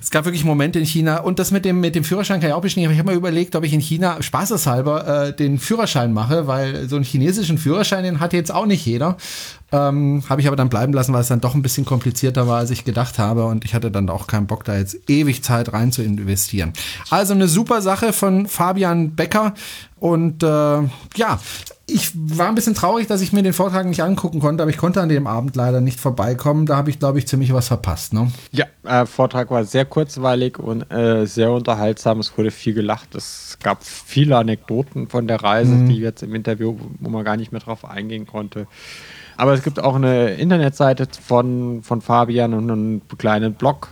es gab wirklich Momente in China und das mit dem, mit dem Führerschein kann ich auch bestätigen. Ich habe mal überlegt, ob ich in China spaßeshalber äh, den Führerschein mache, weil so einen chinesischen Führerschein, den hat jetzt auch nicht jeder. Ähm, habe ich aber dann bleiben lassen, weil es dann doch ein bisschen komplizierter war, als ich gedacht habe. Und ich hatte dann auch keinen Bock, da jetzt ewig Zeit rein zu investieren. Also eine super Sache von Fabian Becker. Und äh, ja, ich war ein bisschen traurig, dass ich mir den Vortrag nicht angucken konnte, aber ich konnte an dem Abend leider nicht vorbeikommen. Da habe ich, glaube ich, ziemlich was verpasst. Ne? Ja, äh, Vortrag war sehr kurzweilig und äh, sehr unterhaltsam. Es wurde viel gelacht. Es gab viele Anekdoten von der Reise, mhm. die jetzt im Interview, wo man gar nicht mehr drauf eingehen konnte. Aber es gibt auch eine Internetseite von, von Fabian und einen kleinen Blog,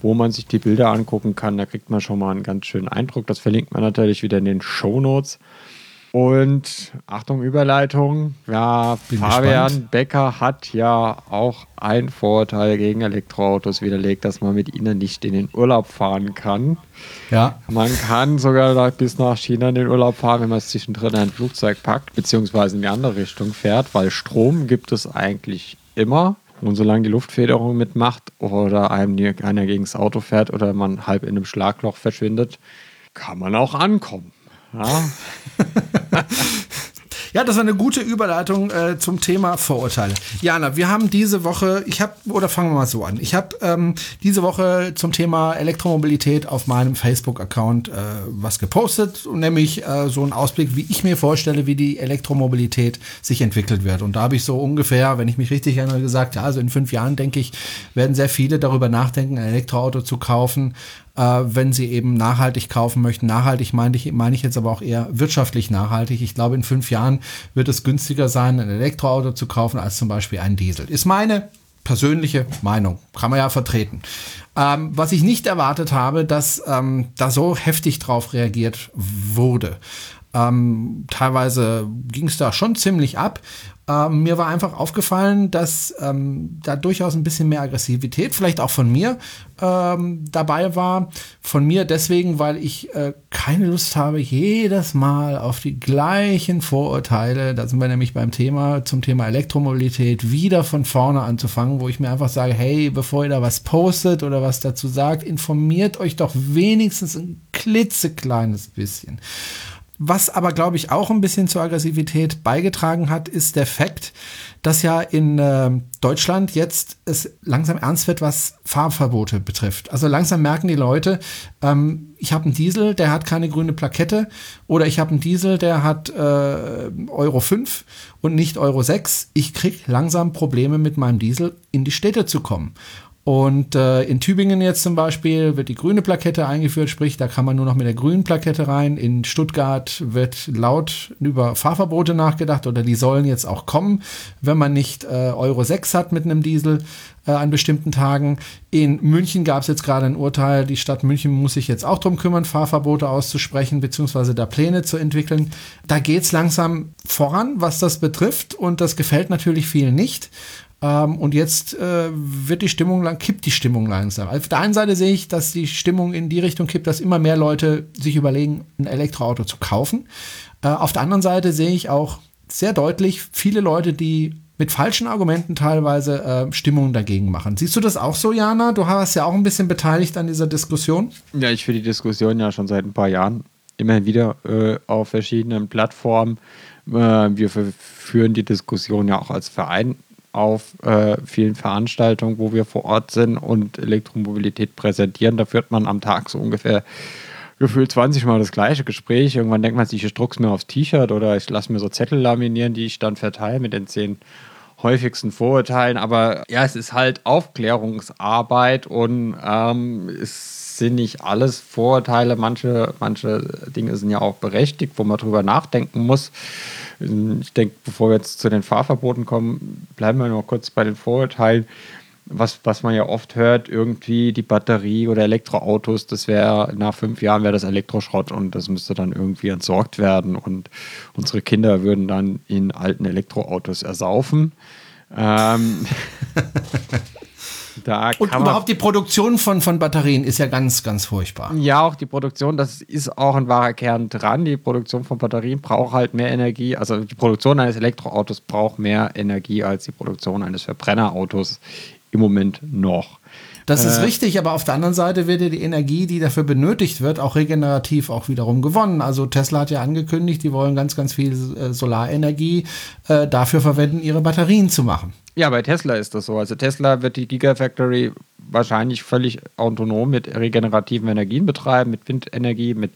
wo man sich die Bilder angucken kann. Da kriegt man schon mal einen ganz schönen Eindruck. Das verlinkt man natürlich wieder in den Show Notes. Und Achtung, Überleitung. Ja, Bin Fabian gespannt. Becker hat ja auch einen Vorteil gegen Elektroautos widerlegt, dass man mit ihnen nicht in den Urlaub fahren kann. Ja. Man kann sogar bis nach China in den Urlaub fahren, wenn man es zwischendrin ein Flugzeug packt, beziehungsweise in die andere Richtung fährt, weil Strom gibt es eigentlich immer. Und solange die Luftfederung mitmacht oder einem einer gegen das Auto fährt oder man halb in einem Schlagloch verschwindet, kann man auch ankommen. Ja. Ja, das war eine gute Überleitung äh, zum Thema Vorurteile. Jana, wir haben diese Woche, ich habe, oder fangen wir mal so an. Ich habe ähm, diese Woche zum Thema Elektromobilität auf meinem Facebook-Account äh, was gepostet, nämlich äh, so einen Ausblick, wie ich mir vorstelle, wie die Elektromobilität sich entwickelt wird. Und da habe ich so ungefähr, wenn ich mich richtig erinnere, gesagt, ja, also in fünf Jahren, denke ich, werden sehr viele darüber nachdenken, ein Elektroauto zu kaufen äh, wenn sie eben nachhaltig kaufen möchten. Nachhaltig meine ich, meine ich jetzt aber auch eher wirtschaftlich nachhaltig. Ich glaube, in fünf Jahren wird es günstiger sein, ein Elektroauto zu kaufen als zum Beispiel ein Diesel. Ist meine persönliche Meinung. Kann man ja vertreten. Ähm, was ich nicht erwartet habe, dass ähm, da so heftig drauf reagiert wurde. Ähm, teilweise ging es da schon ziemlich ab. Ähm, mir war einfach aufgefallen, dass ähm, da durchaus ein bisschen mehr Aggressivität, vielleicht auch von mir, ähm, dabei war. Von mir deswegen, weil ich äh, keine Lust habe, jedes Mal auf die gleichen Vorurteile, da sind wir nämlich beim Thema, zum Thema Elektromobilität, wieder von vorne anzufangen, wo ich mir einfach sage, hey, bevor ihr da was postet oder was dazu sagt, informiert euch doch wenigstens ein klitzekleines bisschen. Was aber, glaube ich, auch ein bisschen zur Aggressivität beigetragen hat, ist der Fakt, dass ja in äh, Deutschland jetzt es langsam ernst wird, was Fahrverbote betrifft. Also langsam merken die Leute, ähm, ich habe einen Diesel, der hat keine grüne Plakette oder ich habe einen Diesel, der hat äh, Euro 5 und nicht Euro 6. Ich kriege langsam Probleme mit meinem Diesel in die Städte zu kommen. Und äh, in Tübingen jetzt zum Beispiel wird die grüne Plakette eingeführt, sprich, da kann man nur noch mit der grünen Plakette rein. In Stuttgart wird laut über Fahrverbote nachgedacht oder die sollen jetzt auch kommen, wenn man nicht äh, Euro 6 hat mit einem Diesel äh, an bestimmten Tagen. In München gab es jetzt gerade ein Urteil, die Stadt München muss sich jetzt auch drum kümmern, Fahrverbote auszusprechen, beziehungsweise da Pläne zu entwickeln. Da geht's langsam voran, was das betrifft und das gefällt natürlich vielen nicht. Ähm, und jetzt äh, wird die Stimmung lang, kippt die Stimmung langsam. Auf der einen Seite sehe ich, dass die Stimmung in die Richtung kippt, dass immer mehr Leute sich überlegen, ein Elektroauto zu kaufen. Äh, auf der anderen Seite sehe ich auch sehr deutlich viele Leute, die mit falschen Argumenten teilweise äh, Stimmung dagegen machen. Siehst du das auch so, Jana? Du hast ja auch ein bisschen beteiligt an dieser Diskussion. Ja, ich führe die Diskussion ja schon seit ein paar Jahren immer wieder äh, auf verschiedenen Plattformen. Äh, wir führen die Diskussion ja auch als Verein auf äh, vielen Veranstaltungen, wo wir vor Ort sind und Elektromobilität präsentieren. Da führt man am Tag so ungefähr gefühlt 20 Mal das gleiche Gespräch. Irgendwann denkt man sich, ich druck's mir aufs T-Shirt oder ich lasse mir so Zettel laminieren, die ich dann verteile mit den zehn häufigsten Vorurteilen. Aber ja, es ist halt Aufklärungsarbeit und ähm, es sind nicht alles Vorurteile. Manche, manche Dinge sind ja auch berechtigt, wo man drüber nachdenken muss. Ich denke, bevor wir jetzt zu den Fahrverboten kommen, bleiben wir noch kurz bei den Vorurteilen was, was man ja oft hört, irgendwie die Batterie oder Elektroautos, das wäre nach fünf Jahren wäre das Elektroschrott und das müsste dann irgendwie entsorgt werden und unsere Kinder würden dann in alten Elektroautos ersaufen. Ähm, da und überhaupt die Produktion von, von Batterien ist ja ganz, ganz furchtbar. Ja, auch die Produktion, das ist auch ein wahrer Kern dran. Die Produktion von Batterien braucht halt mehr Energie. Also die Produktion eines Elektroautos braucht mehr Energie als die Produktion eines Verbrennerautos im Moment noch. Das ist äh, richtig, aber auf der anderen Seite wird ja die Energie, die dafür benötigt wird, auch regenerativ auch wiederum gewonnen. Also Tesla hat ja angekündigt, die wollen ganz, ganz viel äh, Solarenergie äh, dafür verwenden, ihre Batterien zu machen. Ja, bei Tesla ist das so. Also Tesla wird die Gigafactory wahrscheinlich völlig autonom mit regenerativen Energien betreiben, mit Windenergie, mit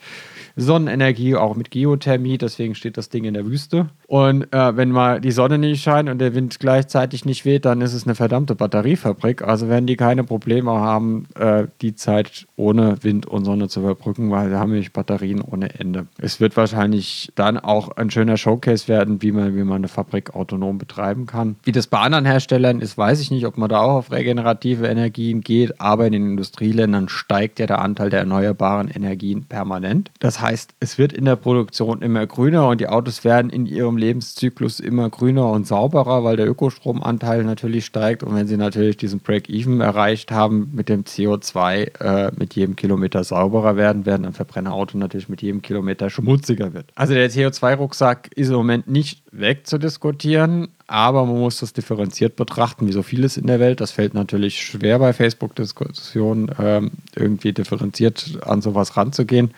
Sonnenenergie, auch mit Geothermie, deswegen steht das Ding in der Wüste. Und äh, wenn mal die Sonne nicht scheint und der Wind gleichzeitig nicht weht, dann ist es eine verdammte Batteriefabrik. Also werden die keine Probleme haben, äh, die Zeit ohne Wind und Sonne zu überbrücken, weil da haben wir Batterien ohne Ende. Es wird wahrscheinlich dann auch ein schöner Showcase werden, wie man, wie man eine Fabrik autonom betreiben kann. Wie das bei anderen Herstellern ist, weiß ich nicht, ob man da auch auf regenerative Energien geht, aber in den Industrieländern steigt ja der Anteil der erneuerbaren Energien permanent. Das heißt, heißt, es wird in der Produktion immer grüner und die Autos werden in ihrem Lebenszyklus immer grüner und sauberer, weil der Ökostromanteil natürlich steigt. Und wenn sie natürlich diesen Break-Even erreicht haben mit dem CO2 äh, mit jedem Kilometer sauberer werden, werden ein Verbrennerauto natürlich mit jedem Kilometer schmutziger wird. Also der CO2-Rucksack ist im Moment nicht wegzudiskutieren, aber man muss das differenziert betrachten, wie so vieles in der Welt. Das fällt natürlich schwer bei Facebook-Diskussionen, ähm, irgendwie differenziert an sowas ranzugehen.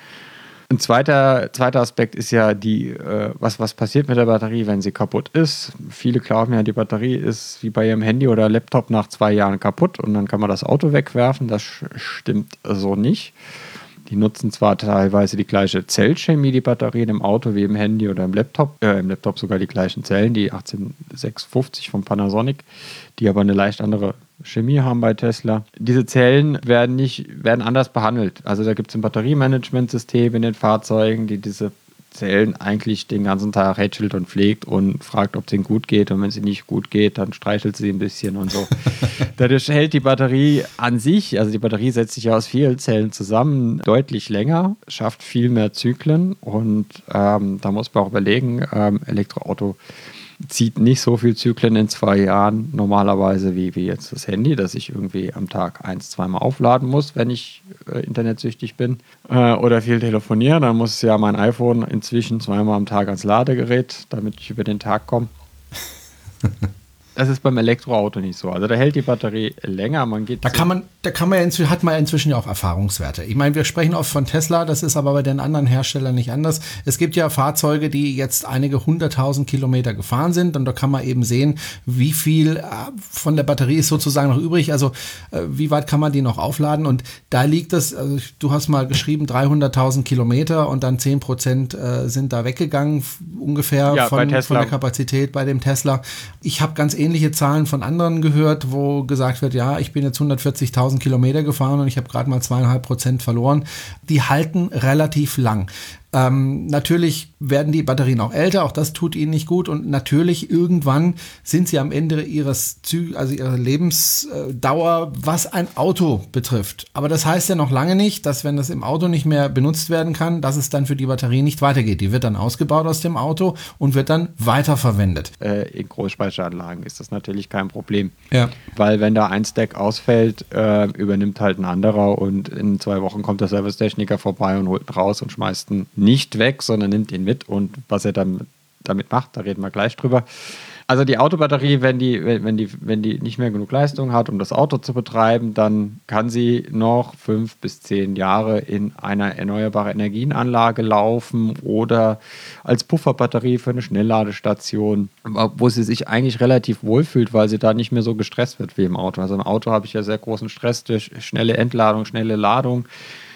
Ein zweiter, zweiter Aspekt ist ja die, äh, was, was passiert mit der Batterie, wenn sie kaputt ist. Viele glauben ja, die Batterie ist wie bei ihrem Handy oder Laptop nach zwei Jahren kaputt und dann kann man das Auto wegwerfen. Das stimmt so nicht. Die nutzen zwar teilweise die gleiche Zellchemie, die Batterien im Auto wie im Handy oder im Laptop, äh, im Laptop sogar die gleichen Zellen, die 18650 von Panasonic, die aber eine leicht andere Chemie haben bei Tesla. Diese Zellen werden nicht, werden anders behandelt. Also da gibt es ein Batteriemanagementsystem in den Fahrzeugen, die diese Zellen eigentlich den ganzen Tag hätschelt und pflegt und fragt, ob es ihnen gut geht. Und wenn es ihnen nicht gut geht, dann streichelt sie ein bisschen und so. Dadurch hält die Batterie an sich, also die Batterie setzt sich ja aus vielen Zellen zusammen, deutlich länger, schafft viel mehr Zyklen und ähm, da muss man auch überlegen, ähm, Elektroauto zieht nicht so viel Zyklen in zwei Jahren normalerweise wie, wie jetzt das Handy, das ich irgendwie am Tag eins, zweimal aufladen muss, wenn ich äh, internetsüchtig bin äh, oder viel telefoniere. Dann muss ja mein iPhone inzwischen zweimal am Tag ans Ladegerät, damit ich über den Tag komme. Das ist beim Elektroauto nicht so. Also da hält die Batterie länger. Man geht da kann man, da kann man ja inzwischen, hat man ja inzwischen ja auch Erfahrungswerte. Ich meine, wir sprechen oft von Tesla, das ist aber bei den anderen Herstellern nicht anders. Es gibt ja Fahrzeuge, die jetzt einige hunderttausend Kilometer gefahren sind und da kann man eben sehen, wie viel äh, von der Batterie ist sozusagen noch übrig. Also äh, wie weit kann man die noch aufladen? Und da liegt es, also du hast mal geschrieben 300.000 Kilometer und dann 10 Prozent äh, sind da weggegangen ungefähr ja, von, von der Kapazität bei dem Tesla. Ich habe ganz ähnlich ähnliche Zahlen von anderen gehört, wo gesagt wird, ja, ich bin jetzt 140.000 Kilometer gefahren und ich habe gerade mal zweieinhalb Prozent verloren. Die halten relativ lang. Ähm, natürlich werden die Batterien auch älter, auch das tut ihnen nicht gut und natürlich irgendwann sind sie am Ende ihres Zü also ihrer Lebensdauer, was ein Auto betrifft. Aber das heißt ja noch lange nicht, dass wenn das im Auto nicht mehr benutzt werden kann, dass es dann für die Batterie nicht weitergeht. Die wird dann ausgebaut aus dem Auto und wird dann weiterverwendet. Äh, in Großspeicheranlagen ist das natürlich kein Problem. Ja. Weil wenn da ein Stack ausfällt, äh, übernimmt halt ein anderer und in zwei Wochen kommt der Servicetechniker vorbei und holt ihn raus und schmeißt ihn nicht weg, sondern nimmt ihn mit und was er dann damit macht, da reden wir gleich drüber. Also die Autobatterie, wenn die, wenn, die, wenn die nicht mehr genug Leistung hat, um das Auto zu betreiben, dann kann sie noch fünf bis zehn Jahre in einer erneuerbare Energienanlage laufen oder als Pufferbatterie für eine Schnellladestation, wo sie sich eigentlich relativ wohlfühlt, weil sie da nicht mehr so gestresst wird wie im Auto. Also im Auto habe ich ja sehr großen Stress durch schnelle Entladung, schnelle Ladung.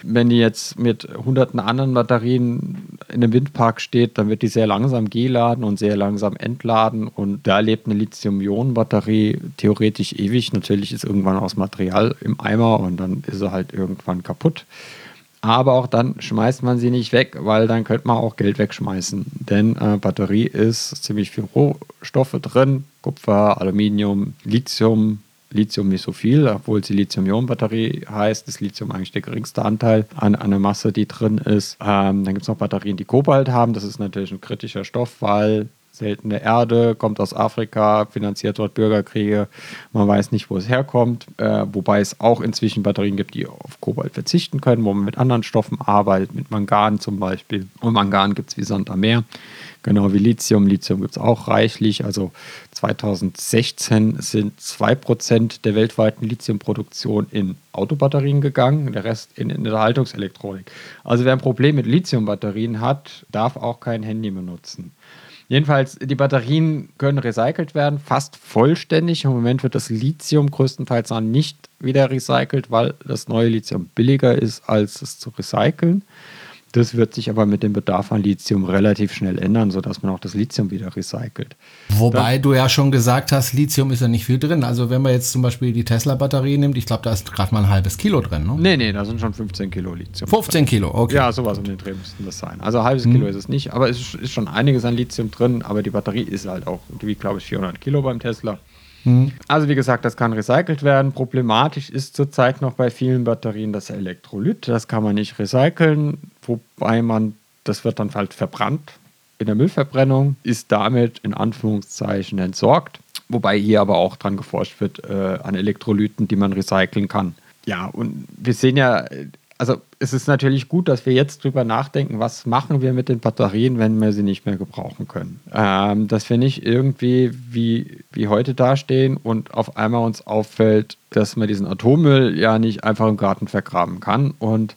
Wenn die jetzt mit hunderten anderen Batterien in einem Windpark steht, dann wird die sehr langsam geladen und sehr langsam entladen. Und da lebt eine Lithium-Ionen-Batterie theoretisch ewig. Natürlich ist irgendwann aus Material im Eimer und dann ist sie halt irgendwann kaputt. Aber auch dann schmeißt man sie nicht weg, weil dann könnte man auch Geld wegschmeißen. Denn äh, Batterie ist ziemlich viel Rohstoffe drin: Kupfer, Aluminium, Lithium, Lithium nicht so viel, obwohl sie Lithium-Ionen-Batterie heißt, ist Lithium eigentlich der geringste Anteil an, der Masse, die drin ist. Ähm, dann gibt es noch Batterien, die Kobalt haben. Das ist natürlich ein kritischer Stoff, weil seltene Erde, kommt aus Afrika, finanziert dort Bürgerkriege. Man weiß nicht, wo es herkommt. Äh, wobei es auch inzwischen Batterien gibt, die auf Kobalt verzichten können, wo man mit anderen Stoffen arbeitet, mit Mangan zum Beispiel. Und Mangan gibt es wie Sand am Meer. Genau wie Lithium. Lithium gibt es auch reichlich. Also 2016 sind 2% der weltweiten Lithiumproduktion in Autobatterien gegangen, der Rest in, in der Haltungselektronik. Also wer ein Problem mit Lithiumbatterien hat, darf auch kein Handy benutzen. Jedenfalls, die Batterien können recycelt werden, fast vollständig. Im Moment wird das Lithium größtenteils noch nicht wieder recycelt, weil das neue Lithium billiger ist, als es zu recyceln. Das wird sich aber mit dem Bedarf an Lithium relativ schnell ändern, sodass man auch das Lithium wieder recycelt. Wobei Dann, du ja schon gesagt hast, Lithium ist ja nicht viel drin. Also wenn man jetzt zum Beispiel die Tesla-Batterie nimmt, ich glaube, da ist gerade mal ein halbes Kilo drin, ne? Nee, nee, da sind schon 15 Kilo Lithium. 15 Kilo, okay. Ja, sowas um den Dreh müssten das sein. Also ein halbes hm. Kilo ist es nicht, aber es ist schon einiges an Lithium drin, aber die Batterie ist halt auch, wiegt glaube ich 400 Kilo beim Tesla. Mhm. Also wie gesagt, das kann recycelt werden. Problematisch ist zurzeit noch bei vielen Batterien das Elektrolyt. Das kann man nicht recyceln, wobei man, das wird dann halt verbrannt in der Müllverbrennung, ist damit in Anführungszeichen entsorgt. Wobei hier aber auch dran geforscht wird äh, an Elektrolyten, die man recyceln kann. Ja, und wir sehen ja, also es ist natürlich gut, dass wir jetzt drüber nachdenken, was machen wir mit den Batterien, wenn wir sie nicht mehr gebrauchen können. Ähm, dass wir nicht irgendwie wie, wie heute dastehen und auf einmal uns auffällt, dass man diesen Atommüll ja nicht einfach im Garten vergraben kann und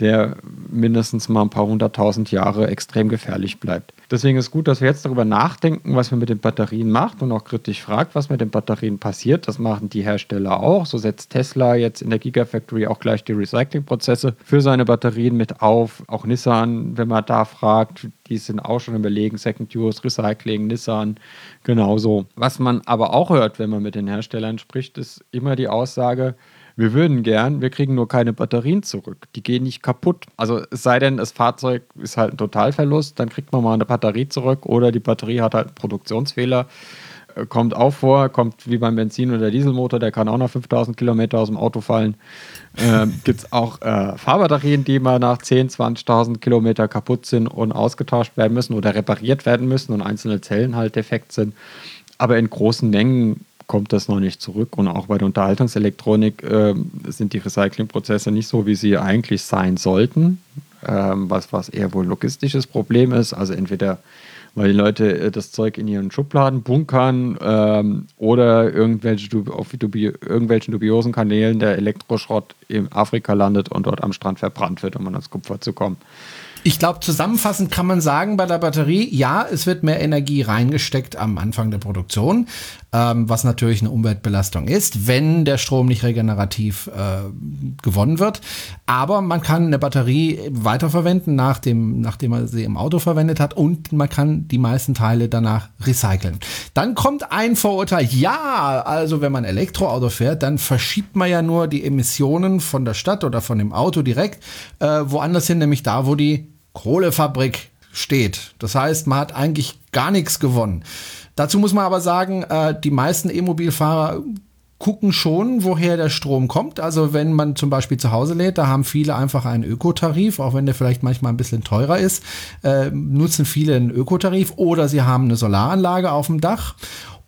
der mindestens mal ein paar hunderttausend Jahre extrem gefährlich bleibt. Deswegen ist gut, dass wir jetzt darüber nachdenken, was wir mit den Batterien machen und auch kritisch fragt, was mit den Batterien passiert. Das machen die Hersteller auch. So setzt Tesla jetzt in der Gigafactory auch gleich die Recyclingprozesse für seine Batterien mit auf. Auch Nissan, wenn man da fragt, die sind auch schon überlegen, Second Use, Recycling, Nissan, genauso. Was man aber auch hört, wenn man mit den Herstellern spricht, ist immer die Aussage, wir würden gern, wir kriegen nur keine Batterien zurück. Die gehen nicht kaputt. Also es sei denn, das Fahrzeug ist halt ein Totalverlust, dann kriegt man mal eine Batterie zurück oder die Batterie hat halt einen Produktionsfehler. Äh, kommt auch vor, kommt wie beim Benzin- oder Dieselmotor, der kann auch nach 5000 Kilometer aus dem Auto fallen. Ähm, Gibt es auch äh, Fahrbatterien, die mal nach 10.000, 20.000 Kilometer kaputt sind und ausgetauscht werden müssen oder repariert werden müssen und einzelne Zellen halt defekt sind. Aber in großen Mengen kommt das noch nicht zurück. Und auch bei der Unterhaltungselektronik äh, sind die Recyclingprozesse nicht so, wie sie eigentlich sein sollten, ähm, was, was eher wohl logistisches Problem ist. Also entweder weil die Leute äh, das Zeug in ihren Schubladen bunkern ähm, oder irgendwelche, auf dubi irgendwelchen dubiosen Kanälen der Elektroschrott in Afrika landet und dort am Strand verbrannt wird, um an das Kupfer zu kommen. Ich glaube, zusammenfassend kann man sagen bei der Batterie, ja, es wird mehr Energie reingesteckt am Anfang der Produktion, ähm, was natürlich eine Umweltbelastung ist, wenn der Strom nicht regenerativ äh, gewonnen wird. Aber man kann eine Batterie weiterverwenden, nach dem, nachdem man sie im Auto verwendet hat und man kann die meisten Teile danach recyceln. Dann kommt ein Vorurteil, ja, also wenn man Elektroauto fährt, dann verschiebt man ja nur die Emissionen von der Stadt oder von dem Auto direkt äh, woanders hin, nämlich da, wo die Kohlefabrik steht. Das heißt, man hat eigentlich gar nichts gewonnen. Dazu muss man aber sagen, äh, die meisten E-Mobilfahrer gucken schon, woher der Strom kommt. Also wenn man zum Beispiel zu Hause lädt, da haben viele einfach einen Ökotarif, auch wenn der vielleicht manchmal ein bisschen teurer ist, äh, nutzen viele einen Ökotarif oder sie haben eine Solaranlage auf dem Dach.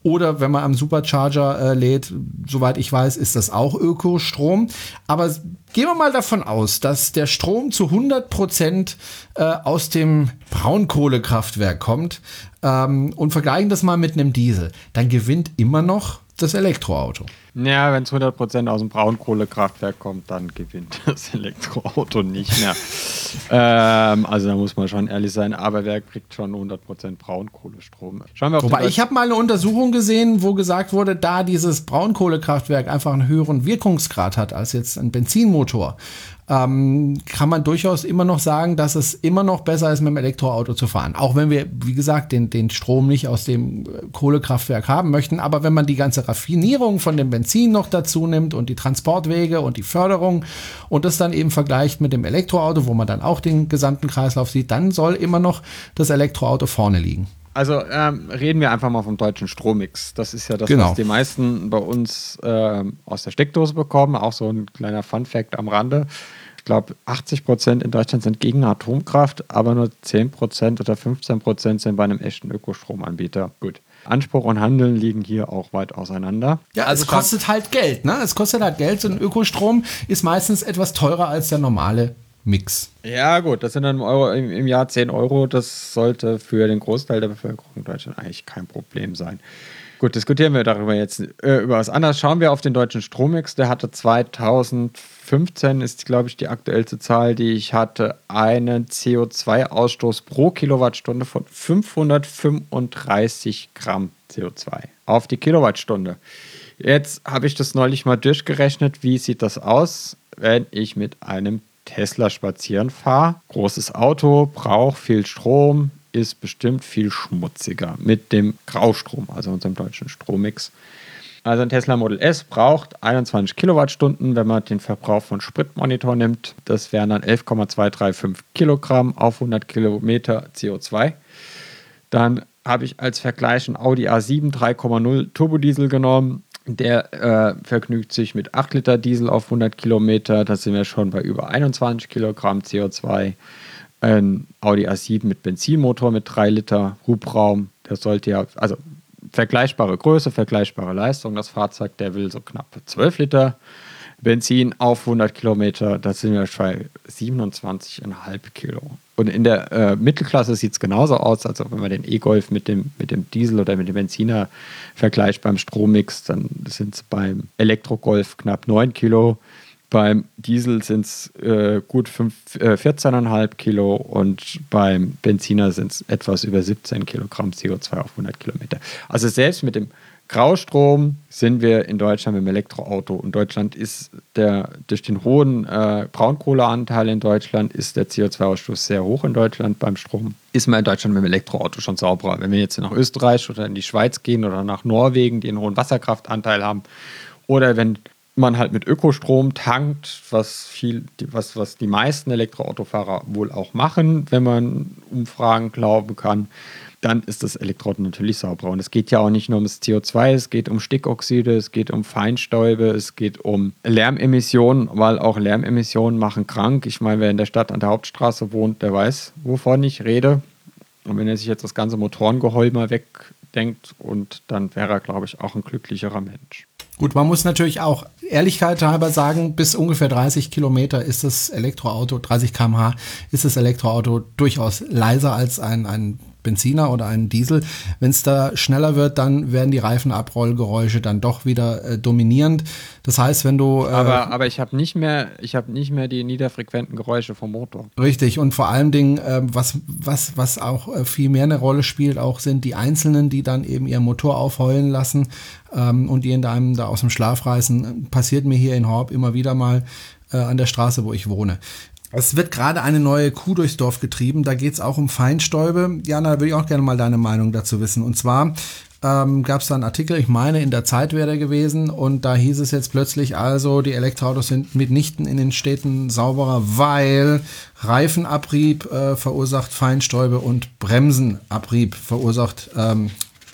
Oder wenn man am Supercharger äh, lädt, soweit ich weiß, ist das auch Ökostrom. Aber gehen wir mal davon aus, dass der Strom zu 100 Prozent äh, aus dem Braunkohlekraftwerk kommt ähm, und vergleichen das mal mit einem Diesel. Dann gewinnt immer noch das Elektroauto. Ja, wenn es 100% aus dem Braunkohlekraftwerk kommt, dann gewinnt das Elektroauto nicht mehr. ähm, also da muss man schon ehrlich sein, aber wer kriegt schon 100% Braunkohlestrom? Schauen wir auf Wobei ich habe mal eine Untersuchung gesehen, wo gesagt wurde, da dieses Braunkohlekraftwerk einfach einen höheren Wirkungsgrad hat als jetzt ein Benzinmotor, ähm, kann man durchaus immer noch sagen, dass es immer noch besser ist, mit dem Elektroauto zu fahren. Auch wenn wir, wie gesagt, den, den Strom nicht aus dem äh, Kohlekraftwerk haben möchten. Aber wenn man die ganze Raffinierung von dem Benzin noch dazu nimmt und die Transportwege und die Förderung und das dann eben vergleicht mit dem Elektroauto, wo man dann auch den gesamten Kreislauf sieht, dann soll immer noch das Elektroauto vorne liegen. Also ähm, reden wir einfach mal vom deutschen Strommix. Das ist ja das, genau. was die meisten bei uns äh, aus der Steckdose bekommen. Auch so ein kleiner Fun-Fact am Rande glaube, 80 Prozent in Deutschland sind gegen Atomkraft, aber nur 10 Prozent oder 15 Prozent sind bei einem echten Ökostromanbieter. Gut. Anspruch und Handeln liegen hier auch weit auseinander. Ja, also es kostet halt Geld, ne? Es kostet halt Geld. So ein Ökostrom ist meistens etwas teurer als der normale Mix. Ja, gut, das sind dann im, Euro, im, im Jahr 10 Euro. Das sollte für den Großteil der Bevölkerung in Deutschland eigentlich kein Problem sein. Gut, diskutieren wir darüber jetzt äh, über was anderes. Schauen wir auf den deutschen Strommix. Der hatte 2015, ist glaube ich die aktuellste Zahl, die ich hatte, einen CO2-Ausstoß pro Kilowattstunde von 535 Gramm CO2 auf die Kilowattstunde. Jetzt habe ich das neulich mal durchgerechnet. Wie sieht das aus, wenn ich mit einem Tesla spazieren fahre? Großes Auto, braucht viel Strom, ist bestimmt viel schmutziger mit dem Graustrom, also unserem deutschen Strommix. Also ein Tesla Model S braucht 21 Kilowattstunden, wenn man den Verbrauch von Spritmonitor nimmt. Das wären dann 11,235 Kilogramm auf 100 Kilometer CO2. Dann habe ich als Vergleich einen Audi A7 3,0 Turbodiesel genommen. Der äh, vergnügt sich mit 8 Liter Diesel auf 100 Kilometer. Da sind wir schon bei über 21 Kilogramm CO2 ein Audi A7 mit Benzinmotor mit 3 Liter Hubraum. Der sollte ja, also vergleichbare Größe, vergleichbare Leistung. Das Fahrzeug, der will so knapp 12 Liter Benzin auf 100 Kilometer. Da sind wir bei 27,5 Kilo. Und in der äh, Mittelklasse sieht es genauso aus, als wenn man den E-Golf mit dem, mit dem Diesel oder mit dem Benziner vergleicht beim Strommix, dann sind es beim Elektrogolf knapp 9 Kilo. Beim Diesel sind es äh, gut äh, 14,5 Kilo und beim Benziner sind es etwas über 17 Kilogramm CO2 auf 100 Kilometer. Also selbst mit dem Graustrom sind wir in Deutschland mit dem Elektroauto. Und Deutschland ist der, durch den hohen äh, Braunkohleanteil in Deutschland ist der CO2-Ausstoß sehr hoch in Deutschland beim Strom. Ist man in Deutschland mit dem Elektroauto schon sauberer. Wenn wir jetzt nach Österreich oder in die Schweiz gehen oder nach Norwegen, die einen hohen Wasserkraftanteil haben, oder wenn man halt mit Ökostrom tankt, was viel, was, was die meisten Elektroautofahrer wohl auch machen, wenn man Umfragen glauben kann, dann ist das Elektroauto natürlich sauberer. Und es geht ja auch nicht nur um das CO2, es geht um Stickoxide, es geht um Feinstäube, es geht um Lärmemissionen, weil auch Lärmemissionen machen krank. Ich meine, wer in der Stadt an der Hauptstraße wohnt, der weiß, wovon ich rede. Und wenn er sich jetzt das ganze Motorengeheul mal wegdenkt, und dann wäre er, glaube ich, auch ein glücklicherer Mensch. Gut, man muss natürlich auch Ehrlichkeit halber sagen, bis ungefähr 30 Kilometer ist das Elektroauto, 30 km/h ist das Elektroauto durchaus leiser als ein, ein Benziner oder einen Diesel. Wenn es da schneller wird, dann werden die Reifenabrollgeräusche dann doch wieder äh, dominierend. Das heißt, wenn du. Äh, aber, aber ich habe nicht mehr, ich habe nicht mehr die niederfrequenten Geräusche vom Motor. Richtig, und vor allen Dingen, äh, was, was, was auch äh, viel mehr eine Rolle spielt, auch sind die Einzelnen, die dann eben ihren Motor aufheulen lassen ähm, und die in einem da aus dem Schlaf reißen. Passiert mir hier in Horb immer wieder mal äh, an der Straße, wo ich wohne. Es wird gerade eine neue Kuh durchs Dorf getrieben. Da geht es auch um Feinstäube. Jana, würde ich auch gerne mal deine Meinung dazu wissen. Und zwar ähm, gab es da einen Artikel, ich meine, in der Zeit wäre der gewesen. Und da hieß es jetzt plötzlich also, die Elektroautos sind mitnichten in den Städten sauberer, weil Reifenabrieb äh, verursacht Feinstäube und Bremsenabrieb verursacht ähm,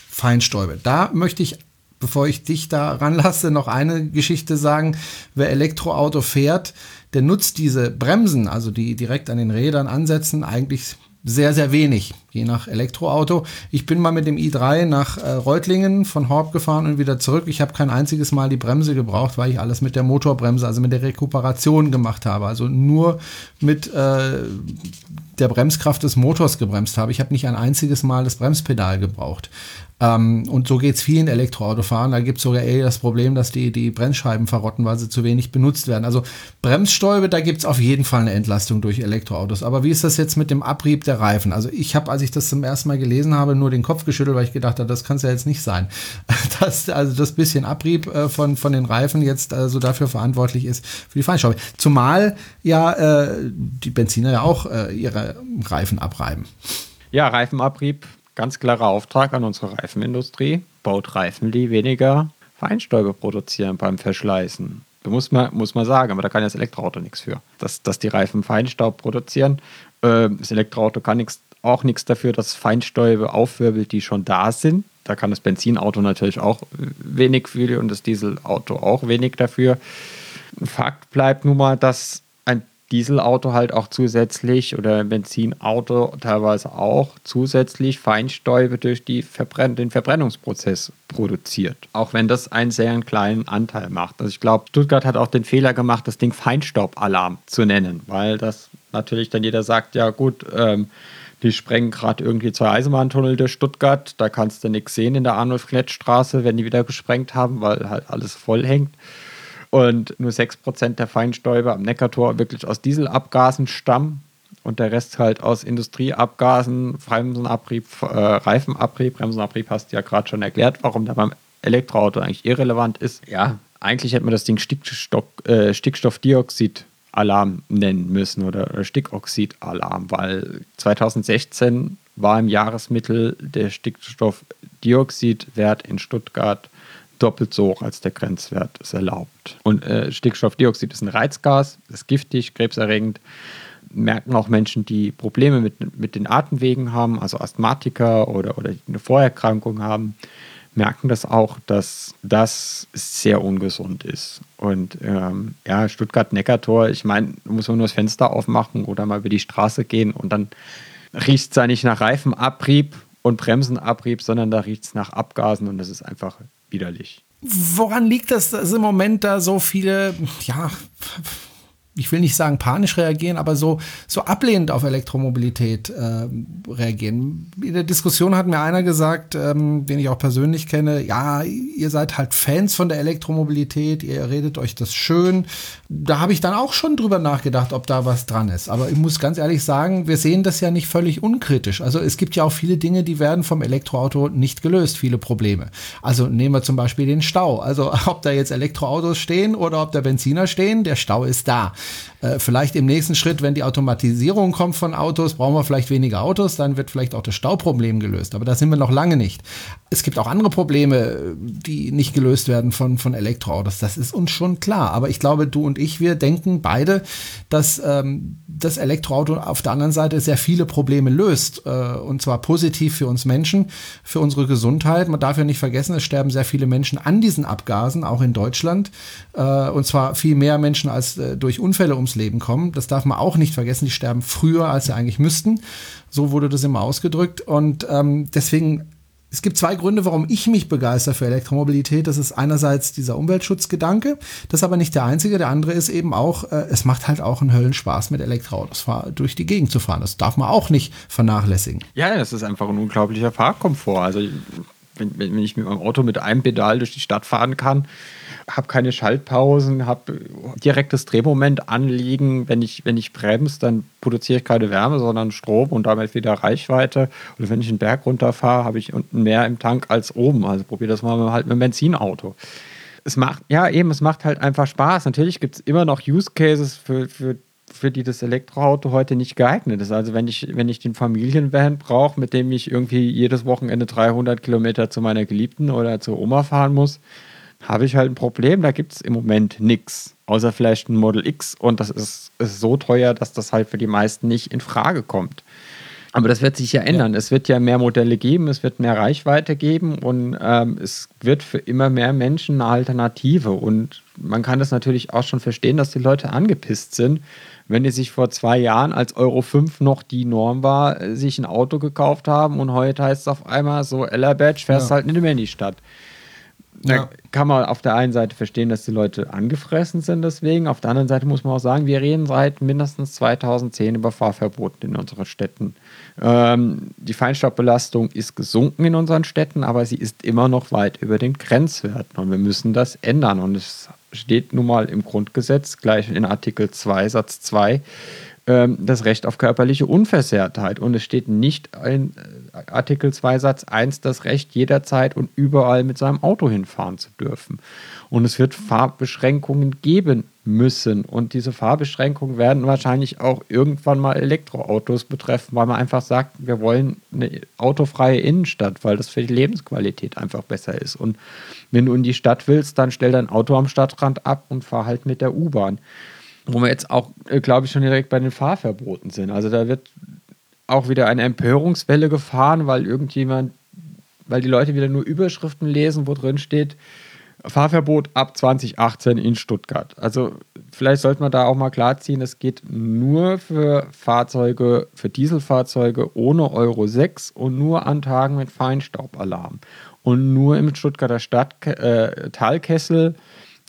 Feinstäube. Da möchte ich bevor ich dich da ranlasse, noch eine Geschichte sagen. Wer Elektroauto fährt, der nutzt diese Bremsen, also die direkt an den Rädern ansetzen, eigentlich sehr, sehr wenig, je nach Elektroauto. Ich bin mal mit dem i3 nach äh, Reutlingen von Horb gefahren und wieder zurück. Ich habe kein einziges Mal die Bremse gebraucht, weil ich alles mit der Motorbremse, also mit der Rekuperation gemacht habe. Also nur mit äh, der Bremskraft des Motors gebremst habe. Ich habe nicht ein einziges Mal das Bremspedal gebraucht. Ähm, und so geht es vielen Elektroautofahrern. Da gibt es sogar eher das Problem, dass die, die Bremsscheiben verrotten, weil sie zu wenig benutzt werden. Also Bremsstäube, da gibt es auf jeden Fall eine Entlastung durch Elektroautos. Aber wie ist das jetzt mit dem Abrieb der Reifen? Also ich habe, als ich das zum ersten Mal gelesen habe, nur den Kopf geschüttelt, weil ich gedacht habe, das kann es ja jetzt nicht sein. Dass also das bisschen Abrieb äh, von, von den Reifen jetzt so dafür verantwortlich ist für die Feinstaube. Zumal ja äh, die Benziner ja auch äh, ihre Reifen abreiben. Ja, Reifenabrieb ganz klarer Auftrag an unsere Reifenindustrie. Baut Reifen, die weniger Feinstäube produzieren beim Verschleißen. Da muss man, muss man sagen, aber da kann ja das Elektroauto nichts für. Dass, dass die Reifen Feinstaub produzieren. Äh, das Elektroauto kann nix, auch nichts dafür, dass Feinstäube aufwirbelt, die schon da sind. Da kann das Benzinauto natürlich auch wenig für und das Dieselauto auch wenig dafür. Fakt bleibt nun mal, dass Dieselauto halt auch zusätzlich oder Benzinauto teilweise auch zusätzlich Feinstäube durch die Verbrenn den Verbrennungsprozess produziert. Auch wenn das einen sehr kleinen Anteil macht. Also ich glaube, Stuttgart hat auch den Fehler gemacht, das Ding Feinstaubalarm zu nennen, weil das natürlich dann jeder sagt, ja gut, ähm, die sprengen gerade irgendwie zwei Eisenbahntunnel durch Stuttgart, da kannst du nichts sehen in der Arnulf-Klett-Straße, wenn die wieder gesprengt haben, weil halt alles voll hängt und nur 6% der Feinstäube am Neckartor wirklich aus Dieselabgasen stammen und der Rest halt aus Industrieabgasen, Bremsenabrieb, äh, Reifenabrieb. Bremsenabrieb hast du ja gerade schon erklärt, warum der beim Elektroauto eigentlich irrelevant ist. Ja, eigentlich hätte man das Ding Stickstoff, äh, Stickstoffdioxid Alarm nennen müssen oder Stickoxid-Alarm, weil 2016 war im Jahresmittel der Stickstoffdioxidwert in Stuttgart doppelt so hoch als der Grenzwert es erlaubt. Und äh, Stickstoffdioxid ist ein Reizgas, ist giftig, krebserregend. Merken auch Menschen, die Probleme mit, mit den Atemwegen haben, also Asthmatiker oder, oder eine Vorerkrankung haben, merken das auch, dass das sehr ungesund ist. Und ähm, ja, Stuttgart-Neckartor, ich meine, muss man nur das Fenster aufmachen oder mal über die Straße gehen und dann riecht es ja nicht nach Reifenabrieb und Bremsenabrieb, sondern da riecht es nach Abgasen und das ist einfach widerlich. Woran liegt das, dass im Moment da so viele, ja, ich will nicht sagen panisch reagieren, aber so, so ablehnend auf Elektromobilität äh, reagieren. In der Diskussion hat mir einer gesagt, ähm, den ich auch persönlich kenne, ja, ihr seid halt Fans von der Elektromobilität, ihr redet euch das schön. Da habe ich dann auch schon drüber nachgedacht, ob da was dran ist. Aber ich muss ganz ehrlich sagen, wir sehen das ja nicht völlig unkritisch. Also es gibt ja auch viele Dinge, die werden vom Elektroauto nicht gelöst, viele Probleme. Also nehmen wir zum Beispiel den Stau. Also ob da jetzt Elektroautos stehen oder ob da Benziner stehen, der Stau ist da. Äh, vielleicht im nächsten Schritt, wenn die Automatisierung kommt von Autos, brauchen wir vielleicht weniger Autos, dann wird vielleicht auch das Stauproblem gelöst. Aber da sind wir noch lange nicht. Es gibt auch andere Probleme, die nicht gelöst werden von, von Elektroautos. Das ist uns schon klar. Aber ich glaube, du und ich, wir denken beide, dass ähm, das Elektroauto auf der anderen Seite sehr viele Probleme löst. Äh, und zwar positiv für uns Menschen, für unsere Gesundheit. Man darf ja nicht vergessen, es sterben sehr viele Menschen an diesen Abgasen, auch in Deutschland. Äh, und zwar viel mehr Menschen als äh, durch Unfälle ums Leben kommen. Das darf man auch nicht vergessen. Die sterben früher, als sie eigentlich müssten. So wurde das immer ausgedrückt. Und ähm, deswegen es gibt zwei Gründe, warum ich mich begeister für Elektromobilität. Das ist einerseits dieser Umweltschutzgedanke, das ist aber nicht der einzige. Der andere ist eben auch, äh, es macht halt auch einen Höllenspaß mit Elektroautos durch die Gegend zu fahren. Das darf man auch nicht vernachlässigen. Ja, das ist einfach ein unglaublicher Fahrkomfort. Also wenn, wenn ich mit meinem Auto mit einem Pedal durch die Stadt fahren kann, habe keine Schaltpausen, habe direktes Drehmoment anliegen. Wenn ich, wenn ich bremse, dann produziere ich keine Wärme, sondern Strom und damit wieder Reichweite. Und wenn ich einen Berg runterfahre, habe ich unten mehr im Tank als oben. Also probiere das mal halt mit einem Benzinauto. Es macht, ja eben, es macht halt einfach Spaß. Natürlich gibt es immer noch Use Cases für, für für die das Elektroauto heute nicht geeignet ist. Also wenn ich, wenn ich den Familienvan brauche, mit dem ich irgendwie jedes Wochenende 300 Kilometer zu meiner Geliebten oder zur Oma fahren muss, habe ich halt ein Problem. Da gibt es im Moment nichts, außer vielleicht ein Model X und das ist, ist so teuer, dass das halt für die meisten nicht in Frage kommt. Aber das wird sich ja ändern. Ja. Es wird ja mehr Modelle geben, es wird mehr Reichweite geben und ähm, es wird für immer mehr Menschen eine Alternative. Und man kann das natürlich auch schon verstehen, dass die Leute angepisst sind, wenn die sich vor zwei Jahren, als Euro 5 noch die Norm war, äh, sich ein Auto gekauft haben und heute heißt es auf einmal so, Ella Badge, fährst ja. halt nicht mehr in die Stadt. Da kann man auf der einen Seite verstehen, dass die Leute angefressen sind deswegen. Auf der anderen Seite muss man auch sagen, wir reden seit mindestens 2010 über Fahrverboten in unseren Städten. Ähm, die Feinstaubbelastung ist gesunken in unseren Städten, aber sie ist immer noch weit über den Grenzwerten und wir müssen das ändern. Und es steht nun mal im Grundgesetz, gleich in Artikel 2 Satz 2, ähm, das Recht auf körperliche Unversehrtheit. Und es steht nicht in äh, Artikel 2 Satz 1 das Recht, jederzeit und überall mit seinem Auto hinfahren zu dürfen. Und es wird Fahrbeschränkungen geben müssen. Und diese Fahrbeschränkungen werden wahrscheinlich auch irgendwann mal Elektroautos betreffen, weil man einfach sagt, wir wollen eine autofreie Innenstadt, weil das für die Lebensqualität einfach besser ist. Und wenn du in die Stadt willst, dann stell dein Auto am Stadtrand ab und fahr halt mit der U-Bahn wo wir jetzt auch, äh, glaube ich, schon direkt bei den Fahrverboten sind. Also da wird auch wieder eine Empörungswelle gefahren, weil irgendjemand, weil die Leute wieder nur Überschriften lesen, wo drin steht, Fahrverbot ab 2018 in Stuttgart. Also vielleicht sollte man da auch mal klarziehen, es geht nur für Fahrzeuge, für Dieselfahrzeuge ohne Euro 6 und nur an Tagen mit Feinstaubalarm. Und nur im Stuttgarter Stadt, äh, Talkessel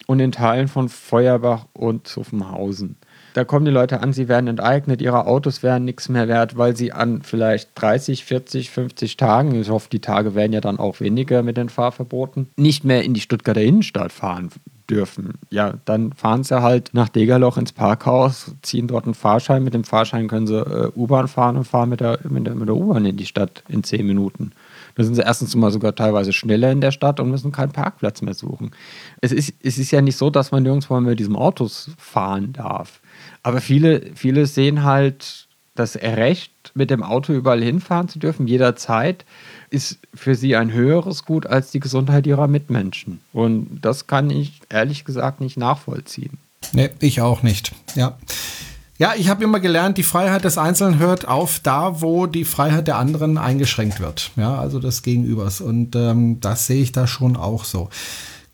und in Teilen von Feuerbach und Zuffenhausen. Da kommen die Leute an, sie werden enteignet, ihre Autos werden nichts mehr wert, weil sie an vielleicht 30, 40, 50 Tagen, ich hoffe, die Tage werden ja dann auch weniger mit den Fahrverboten, nicht mehr in die Stuttgarter Innenstadt fahren dürfen. Ja, dann fahren sie halt nach Degerloch ins Parkhaus, ziehen dort einen Fahrschein. Mit dem Fahrschein können sie äh, U-Bahn fahren und fahren mit der, mit der, mit der U-Bahn in die Stadt in 10 Minuten. Da sind sie erstens mal sogar teilweise schneller in der Stadt und müssen keinen Parkplatz mehr suchen. Es ist, es ist ja nicht so, dass man nirgendwo mit diesem Autos fahren darf. Aber viele, viele sehen halt das Recht, mit dem Auto überall hinfahren zu dürfen, jederzeit, ist für sie ein höheres Gut als die Gesundheit ihrer Mitmenschen. Und das kann ich ehrlich gesagt nicht nachvollziehen. Nee, ich auch nicht. Ja. Ja, ich habe immer gelernt, die Freiheit des Einzelnen hört auf da, wo die Freiheit der anderen eingeschränkt wird. Ja, also des Gegenübers. Und ähm, das sehe ich da schon auch so.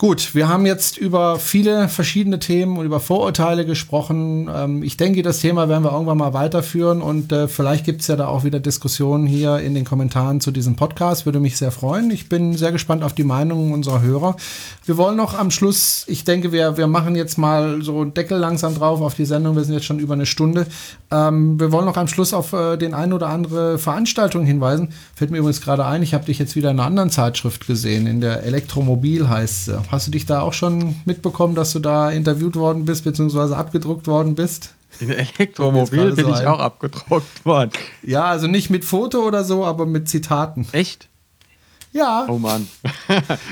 Gut, wir haben jetzt über viele verschiedene Themen und über Vorurteile gesprochen. Ähm, ich denke, das Thema werden wir irgendwann mal weiterführen und äh, vielleicht gibt es ja da auch wieder Diskussionen hier in den Kommentaren zu diesem Podcast. Würde mich sehr freuen. Ich bin sehr gespannt auf die Meinungen unserer Hörer. Wir wollen noch am Schluss, ich denke, wir, wir machen jetzt mal so einen Deckel langsam drauf auf die Sendung. Wir sind jetzt schon über eine Stunde. Ähm, wir wollen noch am Schluss auf äh, den ein oder andere Veranstaltung hinweisen. Fällt mir übrigens gerade ein, ich habe dich jetzt wieder in einer anderen Zeitschrift gesehen, in der Elektromobil heißt sie. Hast du dich da auch schon mitbekommen, dass du da interviewt worden bist, beziehungsweise abgedruckt worden bist? In Elektromobil bin so ich auch abgedruckt worden. Ja, also nicht mit Foto oder so, aber mit Zitaten. Echt? Ja. Oh Mann.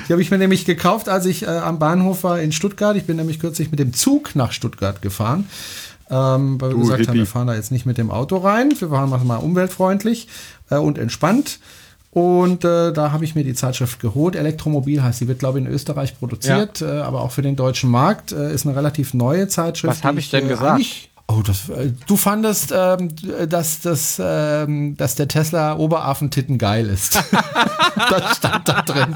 die habe ich mir nämlich gekauft, als ich äh, am Bahnhof war in Stuttgart. Ich bin nämlich kürzlich mit dem Zug nach Stuttgart gefahren. Ähm, weil wir du, gesagt Hippie. haben, wir fahren da jetzt nicht mit dem Auto rein. Wir fahren mal umweltfreundlich äh, und entspannt. Und äh, da habe ich mir die Zeitschrift geholt. Elektromobil heißt, sie wird, glaube ich, in Österreich produziert, ja. äh, aber auch für den deutschen Markt. Äh, ist eine relativ neue Zeitschrift. Was habe ich denn äh, gesagt? Oh, das, äh, du fandest, ähm, dass, dass, ähm, dass der Tesla Oberaffentitten geil ist. das stand da drin.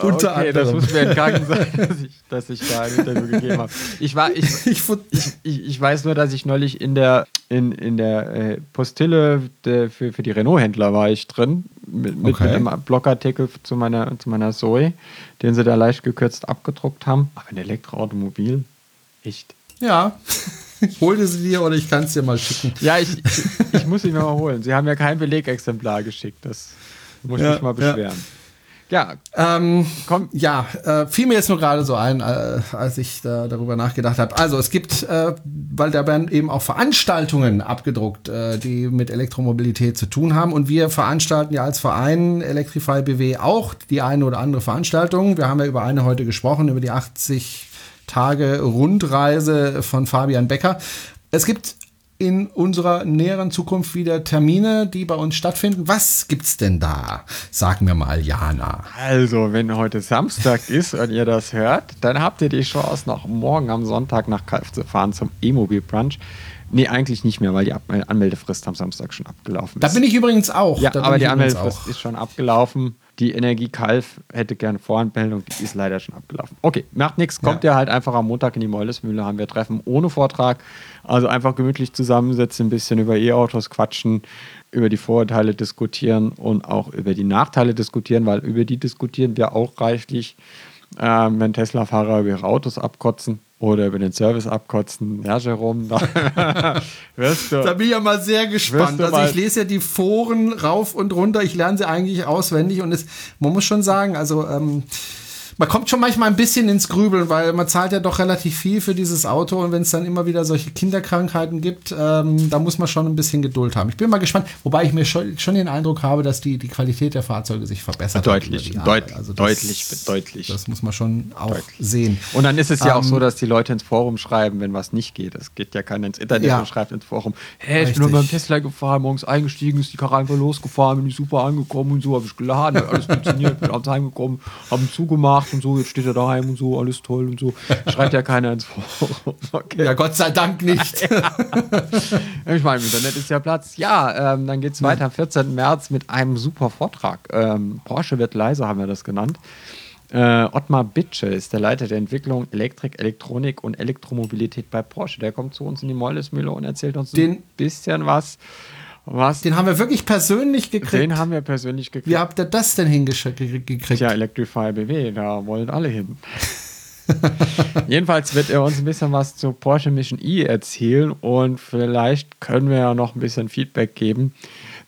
Unter okay, anderem. das muss mir entgangen sein, dass ich, dass ich da ein Interview gegeben habe. Ich, war, ich, ich, ich, ich, weiß nur, dass ich neulich in der, in, in der äh, Postille der, für, für die Renault-Händler war ich drin, mit, mit, okay. mit einem Blogartikel zu meiner, zu meiner Zoe, den sie da leicht gekürzt abgedruckt haben. Aber ein Elektroautomobil Echt? Ja. Ich hole sie dir oder ich kann es dir mal schicken. Ja, ich, ich, ich muss sie mir mal holen. Sie haben ja kein Belegexemplar geschickt. Das muss ja, ich mal beschweren. Ja, ja ähm, komm. Ja, äh, fiel mir jetzt nur gerade so ein, äh, als ich da darüber nachgedacht habe. Also es gibt, äh, weil da werden eben auch Veranstaltungen abgedruckt, äh, die mit Elektromobilität zu tun haben. Und wir veranstalten ja als Verein Electrify BW auch die eine oder andere Veranstaltung. Wir haben ja über eine heute gesprochen, über die 80 Tage Rundreise von Fabian Becker. Es gibt in unserer näheren Zukunft wieder Termine, die bei uns stattfinden. Was gibt's denn da? Sag mir mal, Jana. Also, wenn heute Samstag ist und ihr das hört, dann habt ihr die Chance, noch morgen am Sonntag nach Kalf zu fahren zum E-Mobil Brunch. Nee, eigentlich nicht mehr, weil die Anmeldefrist am Samstag schon abgelaufen ist. Da bin ich übrigens auch. Ja, aber die Anmeldefrist ist schon abgelaufen. Die Energie Kalf hätte gerne Voranmeldung, die ist leider schon abgelaufen. Okay, macht nichts, kommt ja. ihr halt einfach am Montag in die Mollesmühle, haben wir Treffen ohne Vortrag. Also einfach gemütlich zusammensitzen, ein bisschen über E-Autos quatschen, über die Vorurteile diskutieren und auch über die Nachteile diskutieren, weil über die diskutieren wir auch reichlich, äh, wenn Tesla-Fahrer über ihre Autos abkotzen oder über den Service abkotzen. Ja, Jerome, da, wirst du, da bin ich ja mal sehr gespannt. Also ich lese ja die Foren rauf und runter. Ich lerne sie eigentlich auswendig und es, man muss schon sagen, also ähm, man kommt schon manchmal ein bisschen ins Grübeln, weil man zahlt ja doch relativ viel für dieses Auto und wenn es dann immer wieder solche Kinderkrankheiten gibt, ähm, da muss man schon ein bisschen Geduld haben. Ich bin mal gespannt, wobei ich mir schon, schon den Eindruck habe, dass die, die Qualität der Fahrzeuge sich verbessert deutlich, hat. Deutlich, also das, deutlich, deutlich. Das muss man schon auch deutlich. sehen. Und dann ist es ja ähm, auch so, dass die Leute ins Forum schreiben, wenn was nicht geht. Es geht ja keiner ins Internet ja. und schreibt ins Forum, hey, ich bin nur beim Tesla gefahren, morgens eingestiegen, ist die Karre einfach losgefahren, bin ich super angekommen und so, habe ich geladen, alles funktioniert, bin abends heimgekommen, haben zugemacht und so, jetzt steht er da daheim und so, alles toll und so. Schreibt ja keiner ins Forum. Okay. Ja, Gott sei Dank nicht. ich meine, im Internet ist ja Platz. Ja, ähm, dann geht es weiter am 14. März mit einem super Vortrag. Ähm, Porsche wird leiser, haben wir das genannt. Äh, Ottmar Bitsche ist der Leiter der Entwicklung Elektrik, Elektronik und Elektromobilität bei Porsche. Der kommt zu uns in die Mollesmühle und erzählt uns Den ein bisschen was. Was? Den haben wir wirklich persönlich gekriegt. Den haben wir persönlich gekriegt. Wie habt ihr das denn hingekriegt? Ja, Electrify BW, da wollen alle hin. Jedenfalls wird er uns ein bisschen was zu Porsche Mission E erzählen und vielleicht können wir ja noch ein bisschen Feedback geben,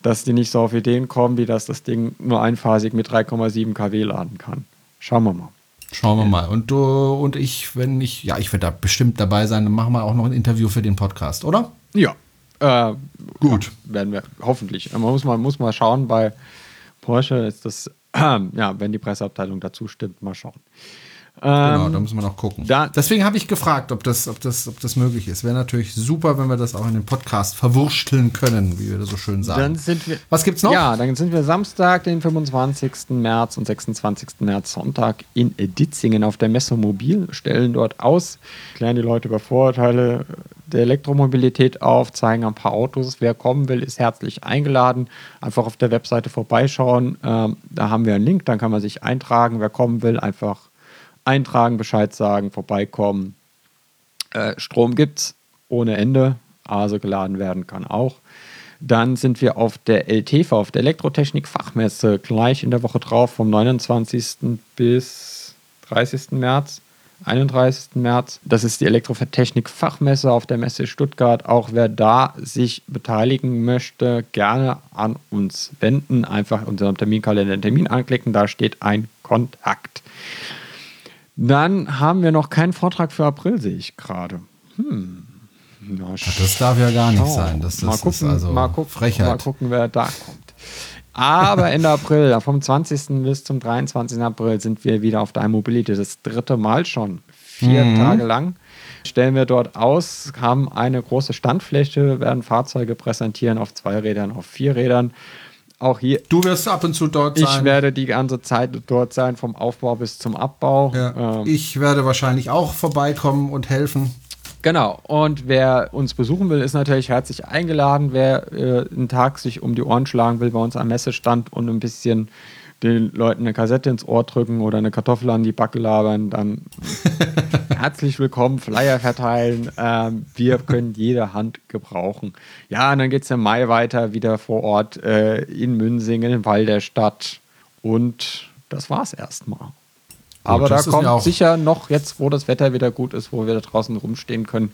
dass die nicht so auf Ideen kommen, wie dass das Ding nur einphasig mit 3,7 kW laden kann. Schauen wir mal. Schauen wir mal. Und du und ich, wenn ich, ja, ich werde da bestimmt dabei sein, dann machen wir auch noch ein Interview für den Podcast, oder? Ja, äh, Gut. Ja, werden wir hoffentlich. Man muss mal, muss mal schauen, bei Porsche ist das, äh, ja, wenn die Presseabteilung dazu stimmt, mal schauen. Genau, ähm, da müssen wir noch gucken. Da, Deswegen habe ich gefragt, ob das, ob, das, ob das möglich ist. Wäre natürlich super, wenn wir das auch in den Podcast verwursteln können, wie wir das so schön sagen. Dann sind wir, Was gibt's noch? Ja, dann sind wir Samstag, den 25. März und 26. März Sonntag in Ditzingen auf der Messe Mobil, stellen dort aus, klären die Leute über Vorurteile der Elektromobilität auf, zeigen ein paar Autos. Wer kommen will, ist herzlich eingeladen. Einfach auf der Webseite vorbeischauen. Ähm, da haben wir einen Link, dann kann man sich eintragen. Wer kommen will, einfach eintragen, Bescheid sagen, vorbeikommen. Äh, Strom es ohne Ende, also geladen werden kann auch. Dann sind wir auf der LTV, auf der Elektrotechnik-Fachmesse, gleich in der Woche drauf, vom 29. bis 30. März. 31. März. Das ist die Elektrotechnik-Fachmesse auf der Messe Stuttgart. Auch wer da sich beteiligen möchte, gerne an uns wenden. Einfach unseren Terminkalender den Termin anklicken, da steht ein Kontakt. Dann haben wir noch keinen Vortrag für April, sehe ich gerade. Hm. Na, das darf ja gar nicht sein. Das, das mal, gucken, also mal, gucken, Frechheit. mal gucken, wer da kommt. Aber Ende April, vom 20. bis zum 23. April, sind wir wieder auf der Mobility. Das dritte Mal schon. Vier mhm. Tage lang stellen wir dort aus, haben eine große Standfläche, werden Fahrzeuge präsentieren auf zwei Rädern, auf vier Rädern auch hier. Du wirst ab und zu dort sein. Ich werde die ganze Zeit dort sein, vom Aufbau bis zum Abbau. Ja. Ähm, ich werde wahrscheinlich auch vorbeikommen und helfen. Genau. Und wer uns besuchen will, ist natürlich herzlich eingeladen. Wer äh, einen Tag sich um die Ohren schlagen will bei uns am Messestand und ein bisschen den Leuten eine Kassette ins Ohr drücken oder eine Kartoffel an die Backe labern, dann herzlich willkommen, Flyer verteilen. Ähm, wir können jede Hand gebrauchen. Ja, und dann geht es im Mai weiter, wieder vor Ort äh, in Münsingen, im Wall der Stadt. Und das war's erstmal. Aber da kommt sicher noch, jetzt wo das Wetter wieder gut ist, wo wir da draußen rumstehen können,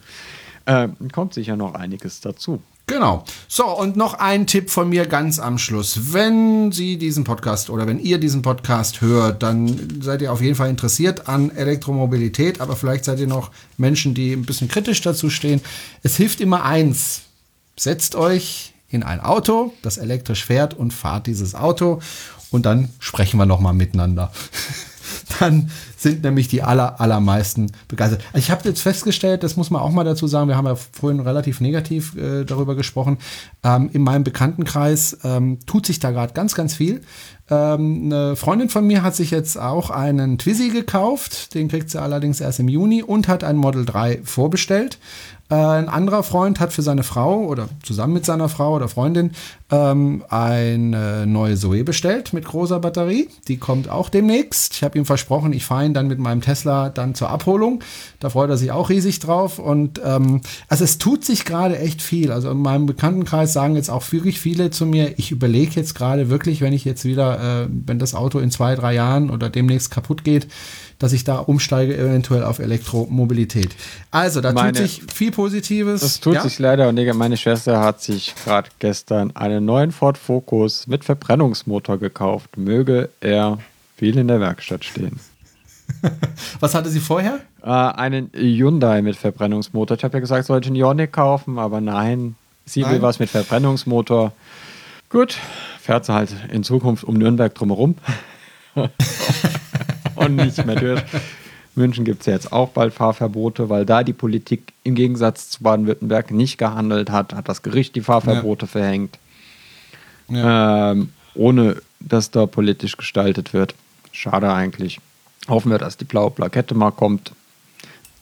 äh, kommt sicher noch einiges dazu. Genau. So, und noch ein Tipp von mir ganz am Schluss. Wenn Sie diesen Podcast oder wenn ihr diesen Podcast hört, dann seid ihr auf jeden Fall interessiert an Elektromobilität, aber vielleicht seid ihr noch Menschen, die ein bisschen kritisch dazu stehen. Es hilft immer eins. Setzt euch in ein Auto, das elektrisch fährt und fahrt dieses Auto und dann sprechen wir noch mal miteinander. dann sind nämlich die aller, allermeisten begeistert. Also ich habe jetzt festgestellt, das muss man auch mal dazu sagen, wir haben ja vorhin relativ negativ äh, darüber gesprochen, ähm, in meinem Bekanntenkreis ähm, tut sich da gerade ganz, ganz viel. Ähm, eine Freundin von mir hat sich jetzt auch einen Twizy gekauft, den kriegt sie allerdings erst im Juni und hat ein Model 3 vorbestellt. Äh, ein anderer Freund hat für seine Frau oder zusammen mit seiner Frau oder Freundin ähm, eine neue Zoe bestellt mit großer Batterie. Die kommt auch demnächst. Ich habe ihm versprochen, ich fahre ihn dann mit meinem Tesla dann zur Abholung. Da freut er sich auch riesig drauf. Und ähm, also es tut sich gerade echt viel. Also in meinem Bekanntenkreis sagen jetzt auch wirklich viele zu mir, ich überlege jetzt gerade wirklich, wenn ich jetzt wieder, äh, wenn das Auto in zwei, drei Jahren oder demnächst kaputt geht, dass ich da umsteige eventuell auf Elektromobilität. Also, da meine, tut sich viel Positives. Das tut ja? sich leider. Und meine Schwester hat sich gerade gestern einen neuen Ford Focus mit Verbrennungsmotor gekauft. Möge er viel in der Werkstatt stehen. Was hatte sie vorher? Äh, einen Hyundai mit Verbrennungsmotor. Ich habe ja gesagt, ich sollte einen Ioniq kaufen, aber nein, sie nein. will was mit Verbrennungsmotor. Gut, fährt sie halt in Zukunft um Nürnberg drumherum. und nicht mehr durch. München gibt es ja jetzt auch bald Fahrverbote, weil da die Politik im Gegensatz zu Baden-Württemberg nicht gehandelt hat, hat das Gericht die Fahrverbote ja. verhängt. Ja. Ähm, ohne dass da politisch gestaltet wird. Schade eigentlich. Hoffen wir, dass die blaue Plakette mal kommt,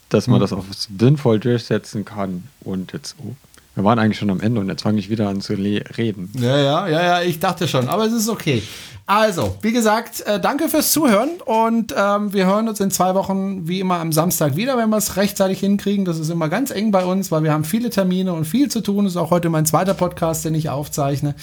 dass man mhm. das auch sinnvoll durchsetzen kann. Und jetzt, oh, wir waren eigentlich schon am Ende und jetzt fange ich wieder an zu reden. Ja, ja, ja, ja, ich dachte schon, aber es ist okay. Also, wie gesagt, äh, danke fürs Zuhören und ähm, wir hören uns in zwei Wochen wie immer am Samstag wieder, wenn wir es rechtzeitig hinkriegen. Das ist immer ganz eng bei uns, weil wir haben viele Termine und viel zu tun. Das ist auch heute mein zweiter Podcast, den ich aufzeichne.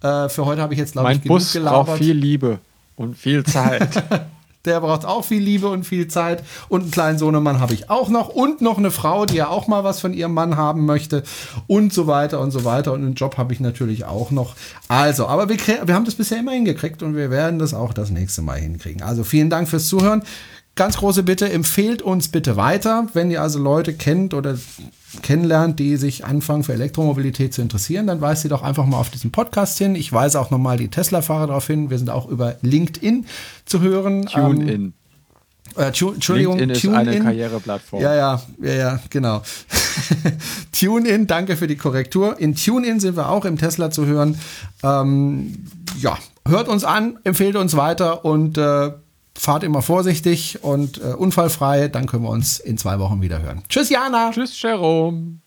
Äh, für heute habe ich jetzt, glaube ich, genug Bus gelabert. braucht viel Liebe und viel Zeit. Der braucht auch viel Liebe und viel Zeit. Und einen kleinen Sohnemann habe ich auch noch. Und noch eine Frau, die ja auch mal was von ihrem Mann haben möchte. Und so weiter und so weiter. Und einen Job habe ich natürlich auch noch. Also, aber wir, wir haben das bisher immer hingekriegt und wir werden das auch das nächste Mal hinkriegen. Also vielen Dank fürs Zuhören. Ganz große Bitte, empfehlt uns bitte weiter, wenn ihr also Leute kennt oder kennenlernt, die sich anfangen für Elektromobilität zu interessieren, dann weist sie doch einfach mal auf diesen Podcast hin. Ich weise auch nochmal die Tesla-Fahrer darauf hin. Wir sind auch über LinkedIn zu hören. TuneIn. Ähm, äh, tu, Entschuldigung, LinkedIn ist eine Karriereplattform. Ja, ja, ja, ja, genau. TuneIn, danke für die Korrektur. In TuneIn sind wir auch im Tesla zu hören. Ähm, ja, hört uns an, empfehlt uns weiter und äh, fahrt immer vorsichtig und äh, unfallfrei. Dann können wir uns in zwei Wochen wieder hören. Tschüss, Jana. Tschüss, Jerome.